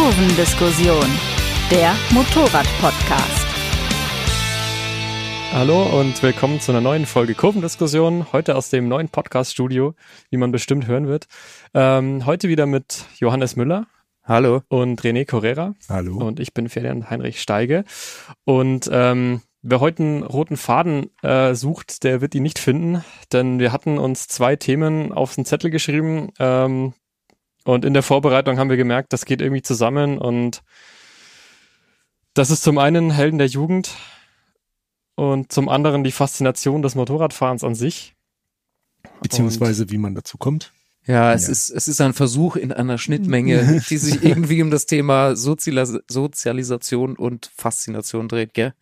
Kurvendiskussion, der Motorrad-Podcast. Hallo und willkommen zu einer neuen Folge Kurvendiskussion. Heute aus dem neuen Podcast-Studio, wie man bestimmt hören wird. Ähm, heute wieder mit Johannes Müller. Hallo. Und René Correra. Hallo. Und ich bin Ferdinand Heinrich Steige. Und ähm, wer heute einen roten Faden äh, sucht, der wird ihn nicht finden, denn wir hatten uns zwei Themen auf den Zettel geschrieben. Ähm, und in der Vorbereitung haben wir gemerkt, das geht irgendwie zusammen und das ist zum einen Helden der Jugend und zum anderen die Faszination des Motorradfahrens an sich. Beziehungsweise und wie man dazu kommt. Ja, es ja. ist es ist ein Versuch in einer Schnittmenge, die sich irgendwie um das Thema Sozialis Sozialisation und Faszination dreht, gell?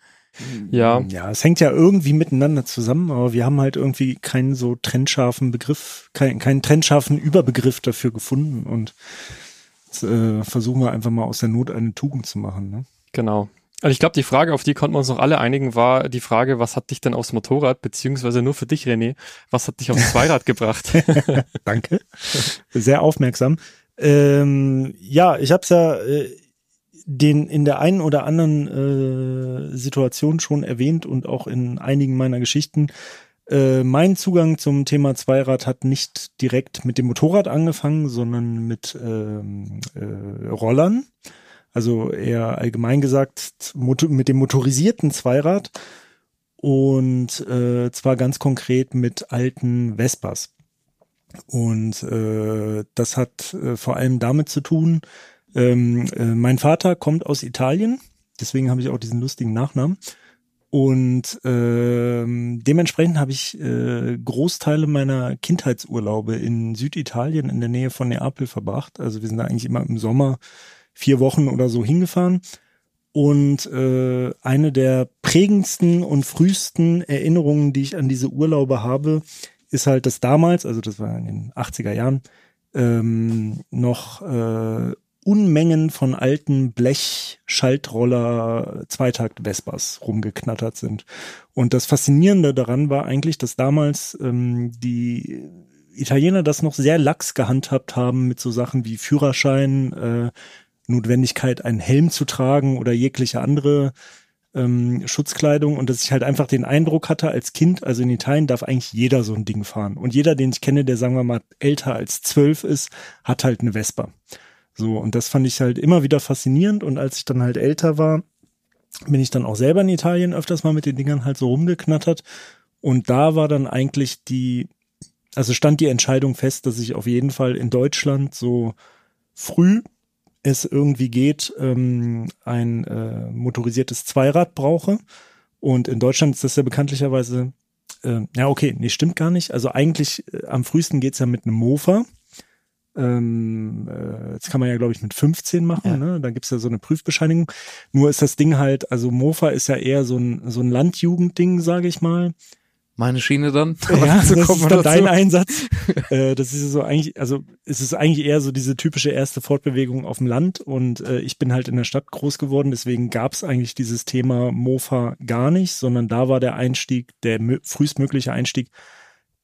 Ja. Ja, es hängt ja irgendwie miteinander zusammen, aber wir haben halt irgendwie keinen so trennscharfen Begriff, keinen, keinen trennscharfen Überbegriff dafür gefunden und jetzt, äh, versuchen wir einfach mal aus der Not eine Tugend zu machen. Ne? Genau. Also ich glaube, die Frage, auf die konnten wir uns noch alle einigen, war die Frage, was hat dich denn aufs Motorrad, beziehungsweise nur für dich, René, was hat dich aufs Zweirad gebracht? Danke. Sehr aufmerksam. Ähm, ja, ich habe es ja äh, den in der einen oder anderen äh, Situation schon erwähnt und auch in einigen meiner Geschichten. Äh, mein Zugang zum Thema Zweirad hat nicht direkt mit dem Motorrad angefangen, sondern mit ähm, äh, Rollern. Also eher allgemein gesagt mit dem motorisierten Zweirad und äh, zwar ganz konkret mit alten Vespas. Und äh, das hat äh, vor allem damit zu tun, ähm, äh, mein Vater kommt aus Italien, deswegen habe ich auch diesen lustigen Nachnamen. Und ähm, dementsprechend habe ich äh, Großteile meiner Kindheitsurlaube in Süditalien in der Nähe von Neapel verbracht. Also wir sind da eigentlich immer im Sommer vier Wochen oder so hingefahren. Und äh, eine der prägendsten und frühesten Erinnerungen, die ich an diese Urlaube habe, ist halt, dass damals, also das war in den 80er Jahren, ähm, noch äh, Unmengen von alten Blech-Schaltroller Zweitakt Vespas rumgeknattert sind. Und das Faszinierende daran war eigentlich, dass damals ähm, die Italiener das noch sehr lax gehandhabt haben mit so Sachen wie Führerschein, äh, Notwendigkeit, einen Helm zu tragen oder jegliche andere ähm, Schutzkleidung und dass ich halt einfach den Eindruck hatte als Kind, also in Italien darf eigentlich jeder so ein Ding fahren. Und jeder, den ich kenne, der sagen wir mal älter als zwölf ist, hat halt eine Vespa. So, und das fand ich halt immer wieder faszinierend. Und als ich dann halt älter war, bin ich dann auch selber in Italien öfters mal mit den Dingern halt so rumgeknattert. Und da war dann eigentlich die, also stand die Entscheidung fest, dass ich auf jeden Fall in Deutschland so früh es irgendwie geht, ähm, ein äh, motorisiertes Zweirad brauche. Und in Deutschland ist das ja bekanntlicherweise, äh, ja okay, nee, stimmt gar nicht. Also eigentlich äh, am frühesten geht's ja mit einem Mofa. Ähm, äh, das kann man ja, glaube ich, mit 15 machen. Ja. Ne? Da gibt's ja so eine Prüfbescheinigung. Nur ist das Ding halt, also Mofa ist ja eher so ein, so ein Landjugendding, sage ich mal. Meine Schiene dann? Ja, das ist dann dein Einsatz. äh, das ist so eigentlich, also es ist eigentlich eher so diese typische erste Fortbewegung auf dem Land und äh, ich bin halt in der Stadt groß geworden, deswegen gab's eigentlich dieses Thema Mofa gar nicht, sondern da war der Einstieg, der frühestmögliche Einstieg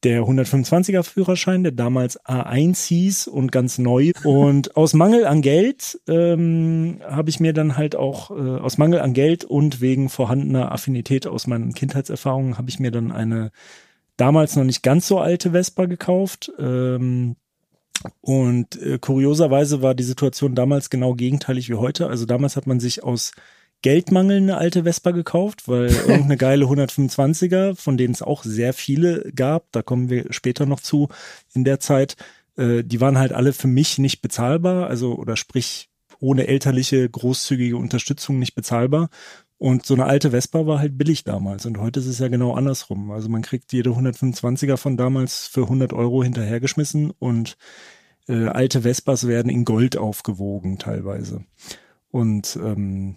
der 125er Führerschein, der damals A1 hieß und ganz neu. Und aus Mangel an Geld ähm, habe ich mir dann halt auch, äh, aus Mangel an Geld und wegen vorhandener Affinität aus meinen Kindheitserfahrungen, habe ich mir dann eine damals noch nicht ganz so alte Vespa gekauft. Ähm, und äh, kurioserweise war die Situation damals genau gegenteilig wie heute. Also damals hat man sich aus Geldmangel eine alte Vespa gekauft, weil irgendeine geile 125er, von denen es auch sehr viele gab, da kommen wir später noch zu in der Zeit, äh, die waren halt alle für mich nicht bezahlbar, also oder sprich ohne elterliche großzügige Unterstützung nicht bezahlbar. Und so eine alte Vespa war halt billig damals. Und heute ist es ja genau andersrum. Also man kriegt jede 125er von damals für 100 Euro hinterhergeschmissen und äh, alte Vespas werden in Gold aufgewogen teilweise. Und ähm,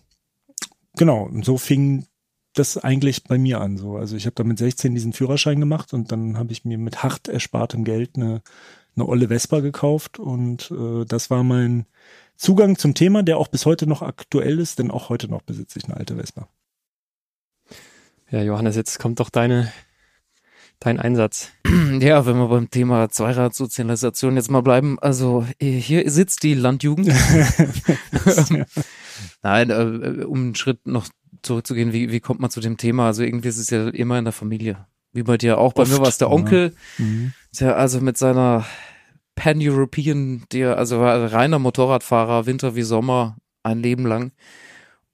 genau, und so fing das eigentlich bei mir an. So. Also ich habe da mit 16 diesen Führerschein gemacht und dann habe ich mir mit hart erspartem Geld eine, eine olle Vespa gekauft und äh, das war mein Zugang zum Thema, der auch bis heute noch aktuell ist, denn auch heute noch besitze ich eine alte Vespa. Ja, Johannes, jetzt kommt doch deine dein Einsatz. Ja, wenn wir beim Thema Zweiradsozialisation jetzt mal bleiben. Also hier sitzt die Landjugend. Nein, äh, um einen Schritt noch zurückzugehen, wie, wie kommt man zu dem Thema? Also irgendwie ist es ja immer in der Familie. Wie bei dir auch. Bei Oft, mir war es der ja. Onkel, Mhm. der also mit seiner Pan-European, der also war reiner Motorradfahrer, Winter wie Sommer, ein Leben lang.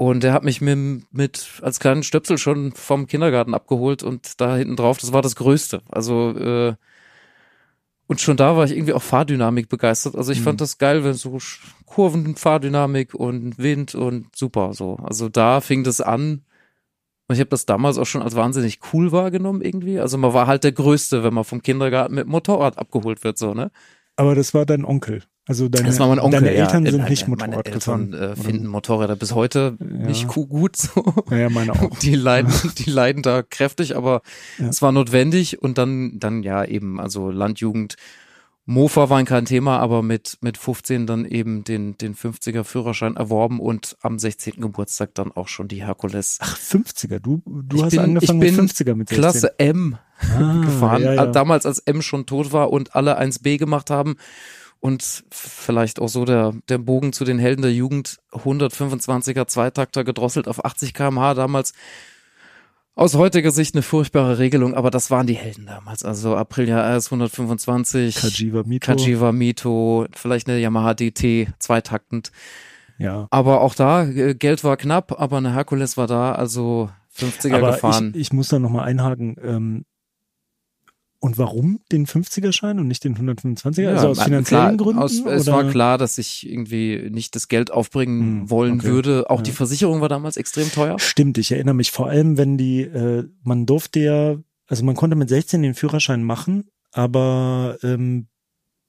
Und der hat mich mit, mit als kleinen Stöpsel schon vom Kindergarten abgeholt und da hinten drauf, das war das Größte. Also äh, und schon da war ich irgendwie auch Fahrdynamik begeistert. Also ich Mhm. fand das geil, wenn so Kurven, Fahrdynamik und Wind und super so. Also da fing das an. Und ich habe das damals auch schon als wahnsinnig cool wahrgenommen irgendwie. Also man war halt der Größte, wenn man vom Kindergarten mit Motorrad abgeholt wird, so, ne? Aber das war dein Onkel. Also deine, Onkel. deine ja. Eltern sind Meine- nicht meine Motorrad Eltern, gefahren. Äh, finden Motorräder bis heute Ja. nicht gut so. Ja, ja, meine auch. Die leiden, die leiden da kräftig, aber Ja. es war notwendig und dann, dann ja eben, also Landjugend, Mofa waren kein Thema, aber mit, mit 15 dann eben den, den 50er Führerschein erworben und am 16. Geburtstag dann auch schon die Herkules. Ach, 50er. Du, du Ich hast bin- angefangen ich bin mit 50er mit 16. Klasse M ah, gefahren, Ja, ja. äh, damals als M schon tot war und alle 1B gemacht haben und vielleicht auch so der, der Bogen zu den Helden der Jugend, 125er Zweitakter gedrosselt auf 80 kmh damals. Aus heutiger Sicht eine furchtbare Regelung, aber das waren die Helden damals. Also Aprilia RS 125, Kajiva Mito. Kajiva Mito, vielleicht eine Yamaha DT, zweitaktend. Ja. Aber auch da, äh, Geld war knapp, aber eine Herkules war da, also 50er Aber gefahren. ich, ich muss da nochmal einhaken. Ähm, und warum den 50er-Schein und nicht den 125er? also aus na, finanziellen klar, Gründen? Aus, es war klar, dass ich irgendwie nicht das Geld aufbringen Hm, wollen okay. würde. Auch Ja. die Versicherung war damals extrem teuer. Stimmt, ich erinnere mich vor allem, wenn die, äh, man durfte ja, also man konnte mit 16 den Führerschein machen, aber ähm,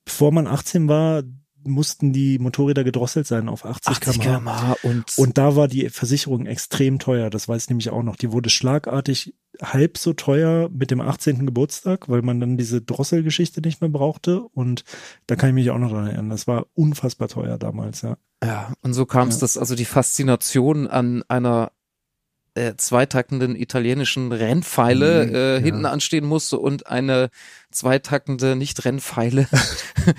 bevor man 18 war, mussten die Motorräder gedrosselt sein auf 80, 80 km/h. und, Und da war die Versicherung extrem teuer, das weiß ich nämlich auch noch. Die wurde schlagartig halb so teuer mit dem 18. Geburtstag, weil man dann diese Drosselgeschichte nicht mehr brauchte. Und da kann ich mich auch noch dran erinnern. Das war unfassbar teuer damals, ja. ja, und so kam es, Ja. dass also die Faszination an einer äh, zweitaktenden italienischen Rennpfeile Mhm, äh, ja. hinten anstehen musste und eine zweitaktende Nicht-Rennpfeile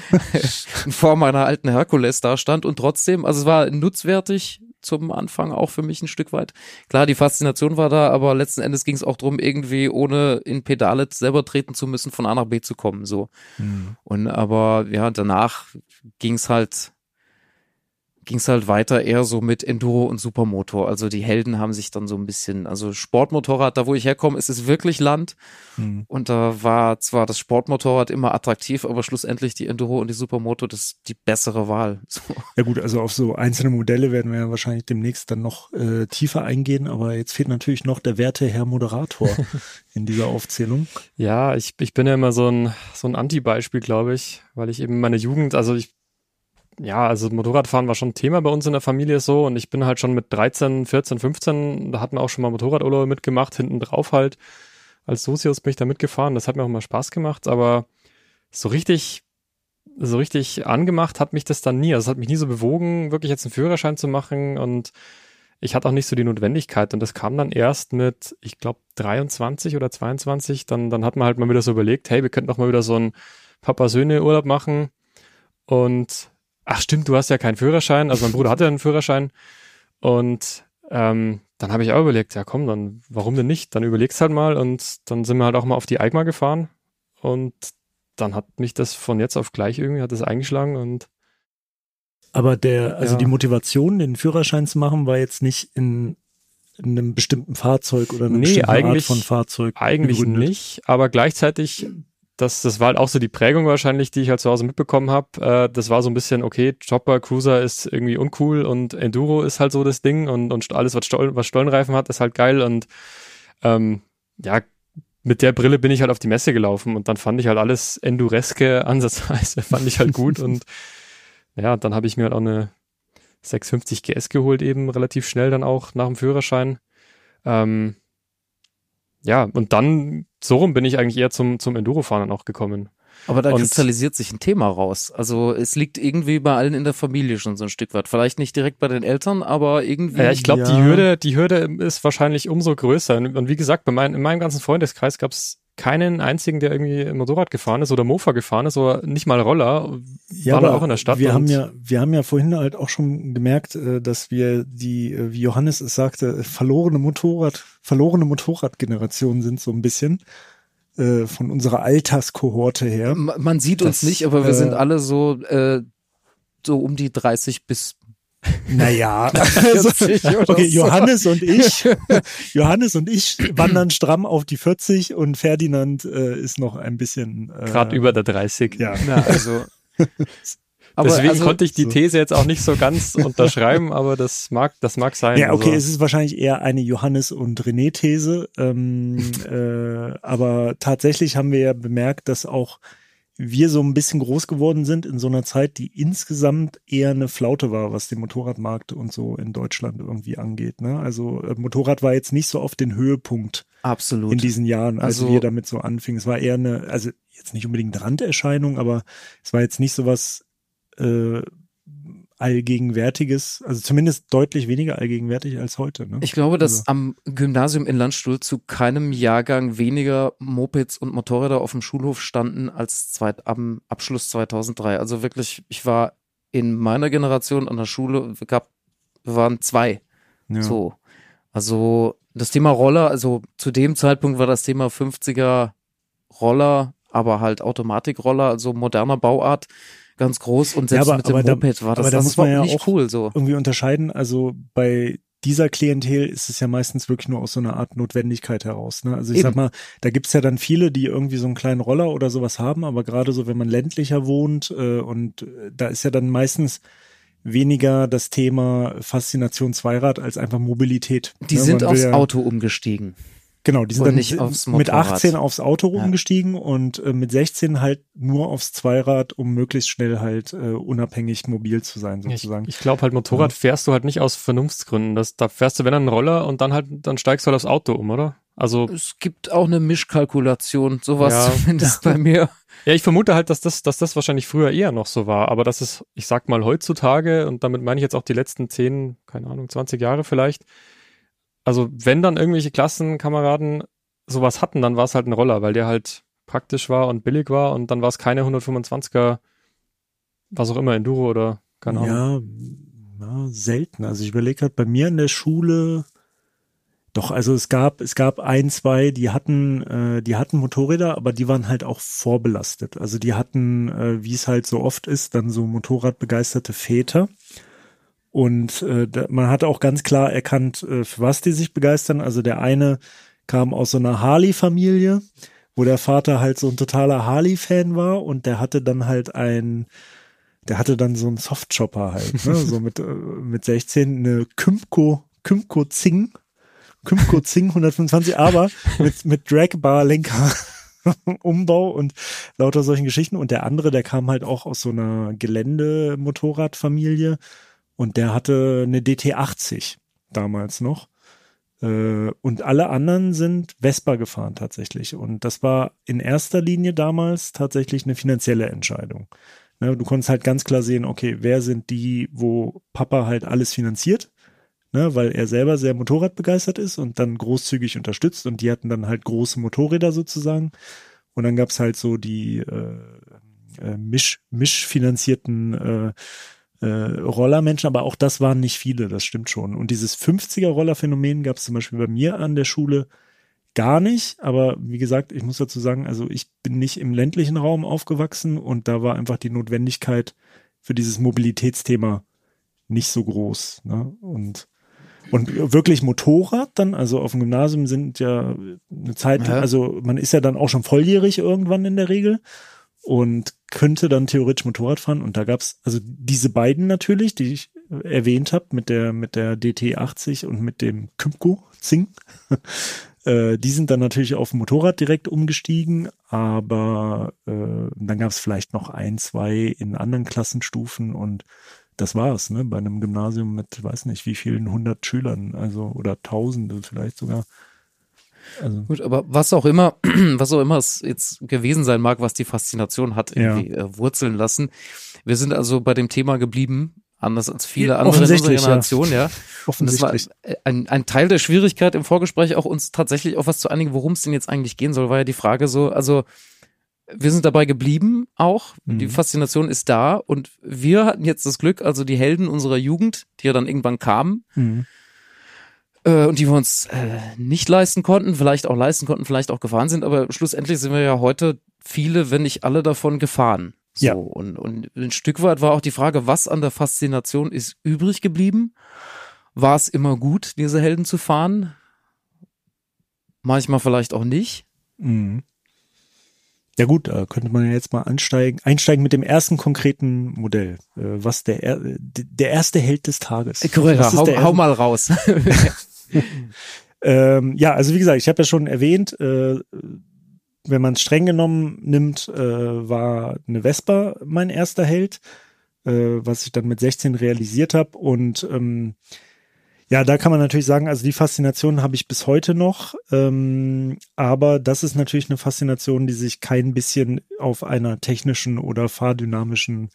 in Form einer alten Herkules da stand und trotzdem, also es war nutzwertig zum Anfang auch für mich ein Stück weit. Klar, die Faszination war da, aber letzten Endes ging es auch drum, irgendwie ohne in Pedale selber treten zu müssen, von A nach B zu kommen, so. Und aber ja, danach ging's halt ging's halt weiter eher so mit Enduro und Supermotor. Also die Helden haben sich dann so ein bisschen, also Sportmotorrad, da wo ich herkomme, ist es wirklich Land. Mhm. Und da war zwar das Sportmotorrad immer attraktiv, aber schlussendlich die Enduro und die Supermoto das die bessere Wahl. So. Ja gut, also auf so einzelne Modelle werden wir ja wahrscheinlich demnächst dann noch äh, tiefer eingehen, aber jetzt fehlt natürlich noch der werte Herr Moderator in dieser Aufzählung. Ja, ich, ich bin ja immer so ein, so ein Anti-Beispiel, glaube ich, weil ich eben meine Jugend, also ich, ja, also Motorradfahren war schon Thema bei uns in der Familie so und ich bin halt schon mit 13, 14, 15, da hatten wir auch schon mal Motorradurlaube mitgemacht, hinten drauf halt. Als Sosius bin ich da mitgefahren, das hat mir auch mal Spaß gemacht, aber so richtig, so richtig angemacht hat mich das dann nie. Also es hat mich nie so bewogen, wirklich jetzt einen Führerschein zu machen und ich hatte auch nicht so die Notwendigkeit und das kam dann erst mit, ich glaube, 23 oder 22, dann, dann hat man halt mal wieder so überlegt, hey, wir könnten doch mal wieder so einen Papa-Söhne-Urlaub machen und ach stimmt, du hast ja keinen Führerschein, also mein Bruder hatte einen Führerschein und ähm, dann habe ich auch überlegt, ja komm, dann warum denn nicht? Dann überlegst halt mal und dann sind wir halt auch mal auf die Eigma gefahren und dann hat mich das von jetzt auf gleich irgendwie, hat das eingeschlagen und Aber der, also Ja. die Motivation, den Führerschein zu machen, war jetzt nicht in, in einem bestimmten Fahrzeug oder einer Nee, bestimmten Art von Fahrzeug. Eigentlich begründet. nicht, aber gleichzeitig, das, das war halt auch so die Prägung wahrscheinlich, die ich halt zu Hause mitbekommen habe. Äh, das war so ein bisschen, okay, Chopper, Cruiser ist irgendwie uncool und Enduro ist halt so das Ding und, und alles, was, Stoll, was Stollenreifen hat, ist halt geil und ähm, ja, mit der Brille bin ich halt auf die Messe gelaufen und dann fand ich halt alles Endureske ansatzweise, fand ich halt gut und ja, dann habe ich mir halt auch eine 650 GS geholt eben relativ schnell dann auch nach dem Führerschein. Ähm, ja, und dann, so rum bin ich eigentlich eher zum, zum Enduro-Fahren auch gekommen. Aber da Und- kristallisiert sich ein Thema raus. Also es liegt irgendwie bei allen in der Familie schon so ein Stück weit. Vielleicht nicht direkt bei den Eltern, aber irgendwie. Ja, ich glaube, Ja. die Hürde, die Hürde ist wahrscheinlich umso größer. Und, wie gesagt, bei mein, in meinem ganzen Freundeskreis gab's keinen einzigen, der irgendwie Motorrad gefahren ist oder Mofa gefahren ist oder nicht mal Roller. Ja, waren aber auch in der Stadt. Wir haben ja, wir haben ja vorhin halt auch schon gemerkt, äh, dass wir die, äh, wie Johannes es sagte, verlorene Motorrad, verlorene Motorradgeneration sind so ein bisschen äh, von unserer Alterskohorte her. Man sieht uns Das, nicht, aber wir äh, sind alle so, äh, so um die 30 bis Naja, 40 oder okay, so. Johannes und ich, Johannes und ich wandern stramm auf die 40 und Ferdinand äh, ist noch ein bisschen äh, Gerade über der 30. Ja. Na, also. aber Deswegen also, konnte ich die so. These jetzt auch nicht so ganz unterschreiben, aber das mag, das mag sein. Ja, okay, also, es ist wahrscheinlich eher eine Johannes- und René-These. Ähm, äh, aber tatsächlich haben wir ja bemerkt, dass auch wir so ein bisschen groß geworden sind in so einer Zeit, die insgesamt eher eine Flaute war, was den Motorradmarkt und so in Deutschland irgendwie angeht. Ne? Also äh, Motorrad war jetzt nicht so auf den Höhepunkt absolut. in diesen Jahren, als Also- wir damit so anfingen. Es war eher eine, also jetzt nicht unbedingt Randerscheinung, aber es war jetzt nicht so was äh, allgegenwärtiges, also zumindest deutlich weniger allgegenwärtig als heute. Ne? Ich glaube, dass Also- am Gymnasium in Landstuhl zu keinem Jahrgang weniger Mopeds und Motorräder auf dem Schulhof standen als zweit, am Abschluss 2003. Also wirklich, ich war in meiner Generation an der Schule, gab, waren zwei. ja. So. Also das Thema Roller, also zu dem Zeitpunkt war das Thema 50er Roller, aber halt Automatikroller, also moderner Bauart, ganz groß und selbst Ja, aber- mit dem aber da- Moped war das, aber da das muss man war ja nicht auch- cool so. irgendwie unterscheiden. Also bei dieser Klientel ist es ja meistens wirklich nur aus so einer Art Notwendigkeit heraus. Ne? Also ich Eben. sag mal, da gibt's ja dann viele, die irgendwie so einen kleinen Roller oder sowas haben, aber gerade so, wenn man ländlicher wohnt äh, und äh, da ist ja dann meistens weniger das Thema Faszination Zweirad als einfach Mobilität. Die ne? sind aufs ja, Auto umgestiegen. Genau, die sind dann nicht aufs mit Motorrad. 18 aufs Auto Ja. umgestiegen und äh, mit 16 halt nur aufs Zweirad, um möglichst schnell halt äh, unabhängig mobil zu sein, ich, sozusagen. ich glaube halt, Motorrad fährst du halt nicht aus Vernunftsgründen. Das, da fährst du, wenn dann einen Roller und dann halt, dann steigst du halt aufs Auto um, oder? Also, Es gibt auch eine Mischkalkulation, sowas Ja. zumindest bei mir. ja, ich vermute halt, dass das, dass das wahrscheinlich früher eher noch so war, aber das ist, ich sag mal, heutzutage, und damit meine ich jetzt auch die letzten 10, keine Ahnung, 20 Jahre vielleicht. Also, wenn dann irgendwelche Klassenkameraden sowas hatten, dann war es halt ein Roller, weil der halt praktisch war und billig war und dann war es keine 125er, was auch immer, Enduro oder keine Ahnung. Ja, ja, selten. Also ich überlege gerade bei mir in der Schule, doch, also es gab, es gab ein, zwei, die hatten, äh, die hatten Motorräder, aber die waren halt auch vorbelastet. Also die hatten, äh, wie es halt so oft ist, dann so Motorradbegeisterte Väter. Und äh, da, man hat auch ganz klar erkannt, äh, für was die sich begeistern. Also der eine kam aus so einer Harley-Familie, wo der Vater halt so ein totaler Harley-Fan war und der hatte dann halt ein, der hatte dann so einen Softchopper halt, ne? so mit, äh, mit 16 eine Kymco, Kymco Zing, Kymco Zing 125, aber mit, mit Dragbar-Lenker. Umbau und lauter solchen Geschichten. Und der andere, der kam halt auch aus so einer Geländemotorradfamilie und der hatte eine DT80 damals noch. Äh, Und alle anderen sind Vespa gefahren tatsächlich. Und das war in erster Linie damals tatsächlich eine finanzielle Entscheidung. Ne, Du konntest halt ganz klar sehen, okay, wer sind die, wo Papa halt alles finanziert, ne, weil er selber sehr Motorradbegeistert ist und dann großzügig unterstützt und die hatten dann halt große Motorräder sozusagen. Und dann gab's halt so die äh, äh, misch, mischfinanzierten äh, äh, Rollermenschen, aber auch das waren nicht viele, das stimmt schon. Und dieses 50er-Roller-Phänomen gab es zum Beispiel bei mir an der Schule gar nicht, aber wie gesagt, ich muss dazu sagen, also ich bin nicht im ländlichen Raum aufgewachsen und da war einfach die Notwendigkeit für dieses Mobilitätsthema nicht so groß. Ne? Und und wirklich Motorrad dann, also auf dem Gymnasium sind ja eine Zeit, Ja. also man ist ja dann auch schon volljährig irgendwann in der Regel und könnte dann theoretisch Motorrad fahren. Und da gab's also diese beiden natürlich, die ich erwähnt habe, mit der, mit der DT80 und mit dem Kymco Zing. Äh, die sind dann natürlich auf Motorrad direkt umgestiegen, aber äh, dann gab's vielleicht noch ein, zwei in anderen Klassenstufen und das war's, ne? Bei einem Gymnasium mit, weiß nicht, wie vielen hundert Schülern, also oder Tausende vielleicht sogar. Also Gut, aber was auch immer, was auch immer es jetzt gewesen sein mag, was die Faszination hat, Ja. irgendwie äh, wurzeln lassen. Wir sind also bei dem Thema geblieben, anders als viele andere in unserer Generation, ja. ja. War ein, ein Teil der Schwierigkeit im Vorgespräch auch uns tatsächlich auf was zu einigen, worum es denn jetzt eigentlich gehen soll, war ja die Frage so, also wir sind dabei geblieben auch. Mhm. Die Faszination ist da und wir hatten jetzt das Glück, also die Helden unserer Jugend, die ja dann irgendwann kamen mhm. Äh, und die wir uns äh, nicht leisten konnten, vielleicht auch leisten konnten, vielleicht auch gefahren sind, aber schlussendlich sind wir ja heute viele, wenn nicht alle davon gefahren. So, ja. und, und ein Stück weit war auch die Frage, was an der Faszination ist übrig geblieben? War es immer gut, diese Helden zu fahren? Manchmal vielleicht auch nicht. Mhm. Ja gut, da könnte man ja jetzt mal ansteigen, einsteigen mit dem ersten konkreten Modell. Äh, was der, der erste Held des Tages. Correra, hau, hau mal raus. ähm, ja, also wie gesagt, ich habe ja schon erwähnt, äh, wenn man es streng genommen nimmt, äh, war eine Vespa mein erster Held, äh, was ich dann mit 16 realisiert habe. Und ähm, ja, da kann man natürlich sagen, also die Faszination habe ich bis heute noch, ähm, aber das ist natürlich eine Faszination, die sich kein bisschen auf einer technischen oder fahrdynamischen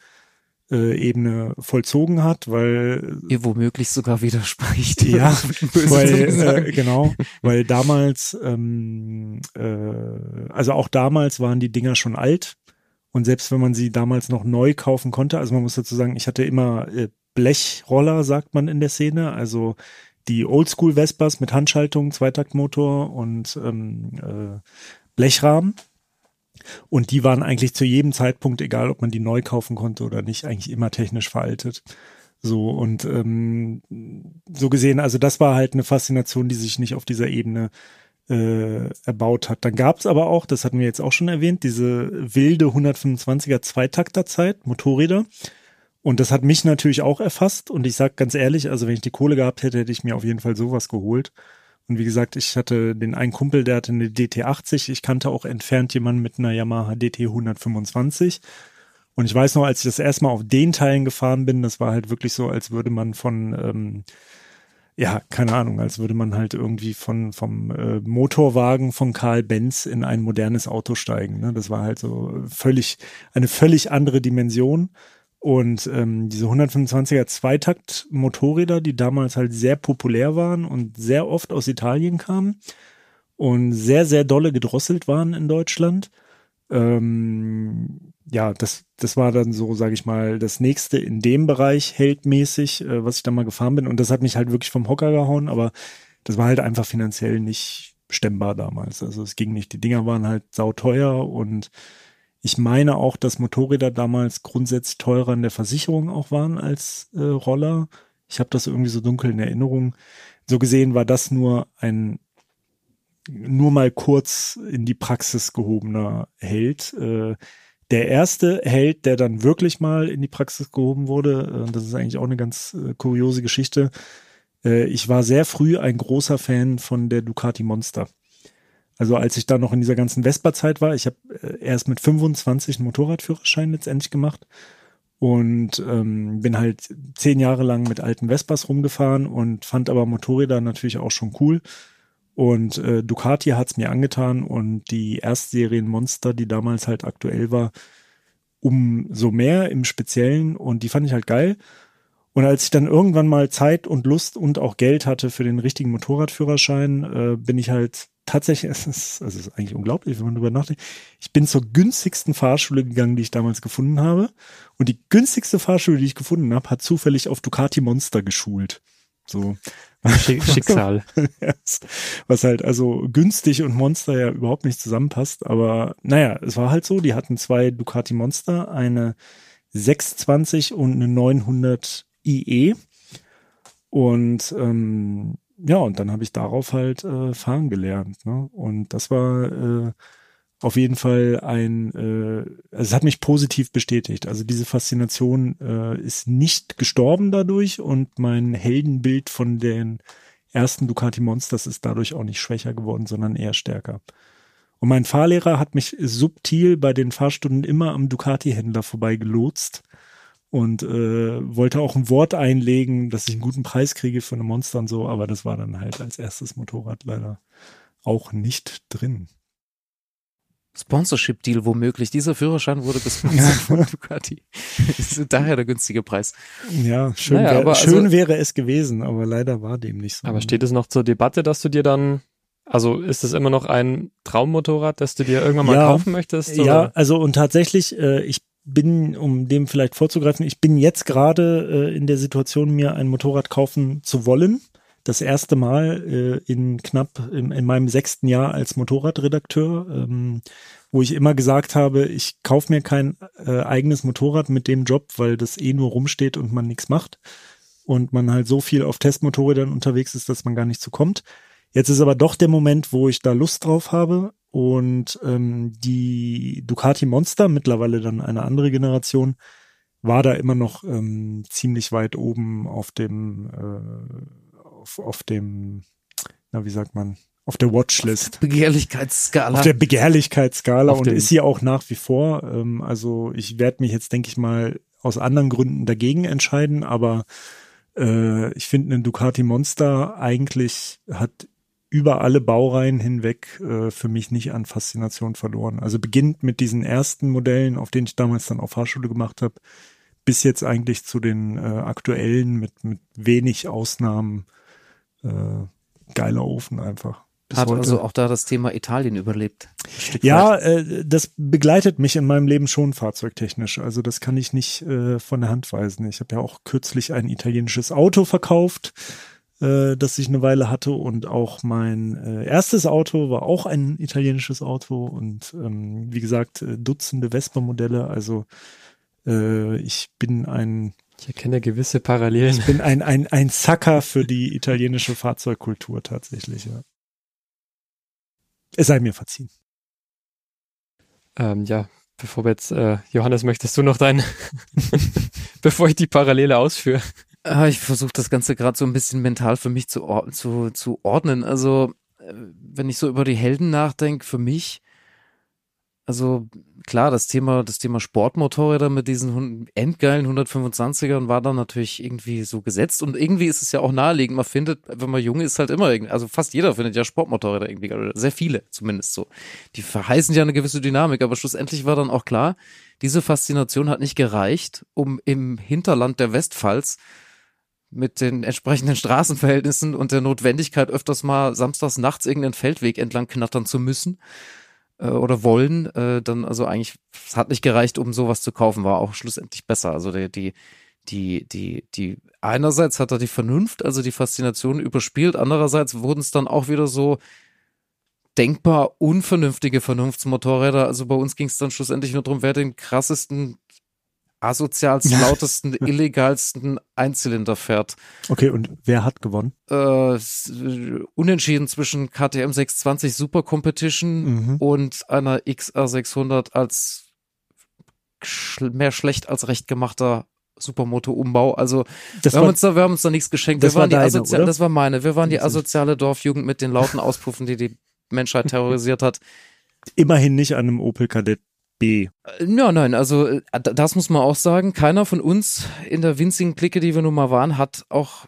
äh, Ebene vollzogen hat, weil ihr womöglich sogar widerspricht. Ja, weil äh, genau, weil damals, ähm, äh, also auch damals waren die Dinger schon alt und selbst wenn man sie damals noch neu kaufen konnte, also man muss dazu sagen, ich hatte immer äh, Blechroller, sagt man in der Szene, also die Oldschool Vespas mit Handschaltung, Zweitaktmotor und ähm, äh, Blechrahmen. Und die waren eigentlich zu jedem Zeitpunkt, egal ob man die neu kaufen konnte oder nicht, eigentlich immer technisch veraltet. So und ähm, so gesehen, also das war halt eine Faszination, die sich nicht auf dieser Ebene äh, erbaut hat. Dann gab es aber auch, das hatten wir jetzt auch schon erwähnt, diese wilde 125er Zweitakterzeit, Motorräder. Und das hat mich natürlich auch erfasst. Und ich sag ganz ehrlich, also wenn ich die Kohle gehabt hätte, hätte ich mir auf jeden Fall sowas geholt. Und wie gesagt, ich hatte den einen Kumpel, der hatte eine DT80. Ich kannte auch entfernt jemanden mit einer Yamaha DT 125. Und ich weiß noch, als ich das erste Mal auf den Teilen gefahren bin, das war halt wirklich so, als würde man von, ähm, ja, keine Ahnung, als würde man halt irgendwie von vom äh, Motorwagen von Karl Benz in ein modernes Auto steigen. Ne? Das war halt so völlig eine völlig andere Dimension. Und ähm, diese 125er Zweitakt-Motorräder, die damals halt sehr populär waren und sehr oft aus Italien kamen und sehr, sehr dolle gedrosselt waren in Deutschland. Ähm, ja, das, das war dann so, sage ich mal, das nächste in dem Bereich heldmäßig, äh, was ich da mal gefahren bin. Und das hat mich halt wirklich vom Hocker gehauen, aber das war halt einfach finanziell nicht stemmbar damals. Also es ging nicht. Die Dinger waren halt sauteuer und ich meine auch, dass Motorräder damals grundsätzlich teurer in der Versicherung auch waren als äh, Roller. Ich habe das irgendwie so dunkel in Erinnerung. So gesehen war das nur ein nur mal kurz in die Praxis gehobener Held. Äh, der erste Held, der dann wirklich mal in die Praxis gehoben wurde, äh, das ist eigentlich auch eine ganz äh, kuriose Geschichte. Äh, ich war sehr früh ein großer Fan von der Ducati Monster. Also als ich da noch in dieser ganzen Vespa-Zeit war, ich habe äh, erst mit 25 einen Motorradführerschein letztendlich gemacht und ähm, bin halt zehn Jahre lang mit alten Vespas rumgefahren und fand aber Motorräder natürlich auch schon cool. Und äh, Ducati hat's mir angetan und die Erstserien-Monster, die damals halt aktuell war, umso mehr im Speziellen und die fand ich halt geil. Und als ich dann irgendwann mal Zeit und Lust und auch Geld hatte für den richtigen Motorradführerschein, äh, bin ich halt tatsächlich, es ist, also es ist eigentlich unglaublich, wenn man darüber nachdenkt. Ich bin zur günstigsten Fahrschule gegangen, die ich damals gefunden habe. Und die günstigste Fahrschule, die ich gefunden habe, hat zufällig auf Ducati Monster geschult. So. Schicksal. Was halt also günstig und Monster ja überhaupt nicht zusammenpasst. Aber naja, es war halt so, die hatten zwei Ducati Monster, eine 620 und eine 900 IE. Und ähm, ja, und dann habe ich darauf halt äh, fahren gelernt. Ne? Und das war äh, auf jeden Fall ein, äh, also es hat mich positiv bestätigt. Also diese Faszination äh, ist nicht gestorben dadurch und mein Heldenbild von den ersten Ducati Monsters ist dadurch auch nicht schwächer geworden, sondern eher stärker. Und mein Fahrlehrer hat mich subtil bei den Fahrstunden immer am Ducati-Händler vorbei gelotst und äh, wollte auch ein Wort einlegen, dass ich einen guten Preis kriege für eine Monster und so, aber das war dann halt als erstes Motorrad leider auch nicht drin. Sponsorship-Deal womöglich. Dieser Führerschein wurde gesponsert von Ducati. Daher der günstige Preis. Ja, schön, Naja, wär, aber schön also- wäre es gewesen, aber leider war dem nicht so. Aber steht es noch zur Debatte, dass du dir dann, also ist es immer noch ein Traummotorrad, das du dir irgendwann mal Ja. kaufen möchtest? Ja, oder? also und tatsächlich, äh, ich bin, um dem vielleicht vorzugreifen, ich bin jetzt gerade äh, in der Situation, mir ein Motorrad kaufen zu wollen. Das erste Mal äh, in knapp in, in meinem sechsten Jahr als Motorradredakteur, ähm, wo ich immer gesagt habe, ich kaufe mir kein äh, eigenes Motorrad mit dem Job, weil das eh nur rumsteht und man nichts macht und man halt so viel auf Testmotorrädern unterwegs ist, dass man gar nicht zu kommt. Jetzt ist aber doch der Moment, wo ich da Lust drauf habe und ähm, die Ducati Monster, mittlerweile dann eine andere Generation, war da immer noch ähm, ziemlich weit oben auf dem, äh, auf, auf dem, na wie sagt man, auf der Watchlist. Begehrlichkeitsskala. Auf der Begehrlichkeitsskala Auf und ist sie auch nach wie vor. Ähm, also ich werde mich jetzt, denke ich mal, aus anderen Gründen dagegen entscheiden, aber äh, ich finde einen Ducati Monster eigentlich hat über alle Baureihen hinweg äh, für mich nicht an Faszination verloren. Also beginnt mit diesen ersten Modellen, auf denen ich damals dann auch Fahrschule gemacht habe, bis jetzt eigentlich zu den äh, aktuellen mit, mit wenig Ausnahmen. Äh, geiler Ofen einfach. Bis Hat heute. also auch da das Thema Italien überlebt. Ja, äh, das begleitet mich in meinem Leben schon fahrzeugtechnisch. Also das kann ich nicht äh, von der Hand weisen. Ich habe ja auch kürzlich ein italienisches Auto verkauft, äh, das ich eine Weile hatte. Und auch mein äh, erstes Auto war auch ein italienisches Auto. Und ähm, wie gesagt, äh, Dutzende Vespa-Modelle. Also äh, ich bin ein, Ich erkenne gewisse Parallelen. ich bin ein, ein, ein Sucker für die italienische Fahrzeugkultur tatsächlich. Ja. Es sei mir verziehen. Ähm, ja, bevor wir jetzt, äh, Johannes, möchtest du noch dein, bevor ich die Parallele ausführe? Ah, ich versuche das Ganze gerade so ein bisschen mental für mich zu, or zu, zu ordnen. Also, äh, wenn ich so über die Helden nachdenke, für mich, also klar, das Thema, das Thema Sportmotorräder mit diesen endgeilen 125ern war dann natürlich irgendwie so gesetzt und irgendwie ist es ja auch naheliegend. Man findet, wenn man jung ist, halt immer also fast jeder findet ja Sportmotorräder irgendwie geil, oder sehr viele zumindest so. Die verheißen ja eine gewisse Dynamik, aber schlussendlich war dann auch klar, diese Faszination hat nicht gereicht, um im Hinterland der Westpfalz mit den entsprechenden Straßenverhältnissen und der Notwendigkeit, öfters mal samstags nachts irgendeinen Feldweg entlang knattern zu müssen äh, oder wollen, äh, dann also eigentlich, es hat nicht gereicht, um sowas zu kaufen, war auch schlussendlich besser. Also die, die, die, die, die, einerseits hat er die Vernunft, also die Faszination überspielt, andererseits wurden es dann auch wieder so denkbar unvernünftige Vernunftsmotorräder. Also bei uns ging es dann schlussendlich nur darum, wer den krassesten, asozialsten, lautesten, illegalsten Einzylinder fährt. Okay, und wer hat gewonnen? Äh, unentschieden zwischen KTM 620 Super Competition Mhm. und einer XR600 als schl mehr schlecht als recht gemachter Supermoto-Umbau. Also wir, haben war, uns da, wir haben uns da nichts geschenkt. das wir waren war die deine? Das war meine. Wir waren die asoziale Dorfjugend mit den lauten Auspuffen, die die Menschheit terrorisiert hat. immerhin nicht an einem Opel Kadett B. Ja, nein, also äh, das muss man auch sagen. Keiner von uns in der winzigen Clique, die wir nun mal waren, hat auch,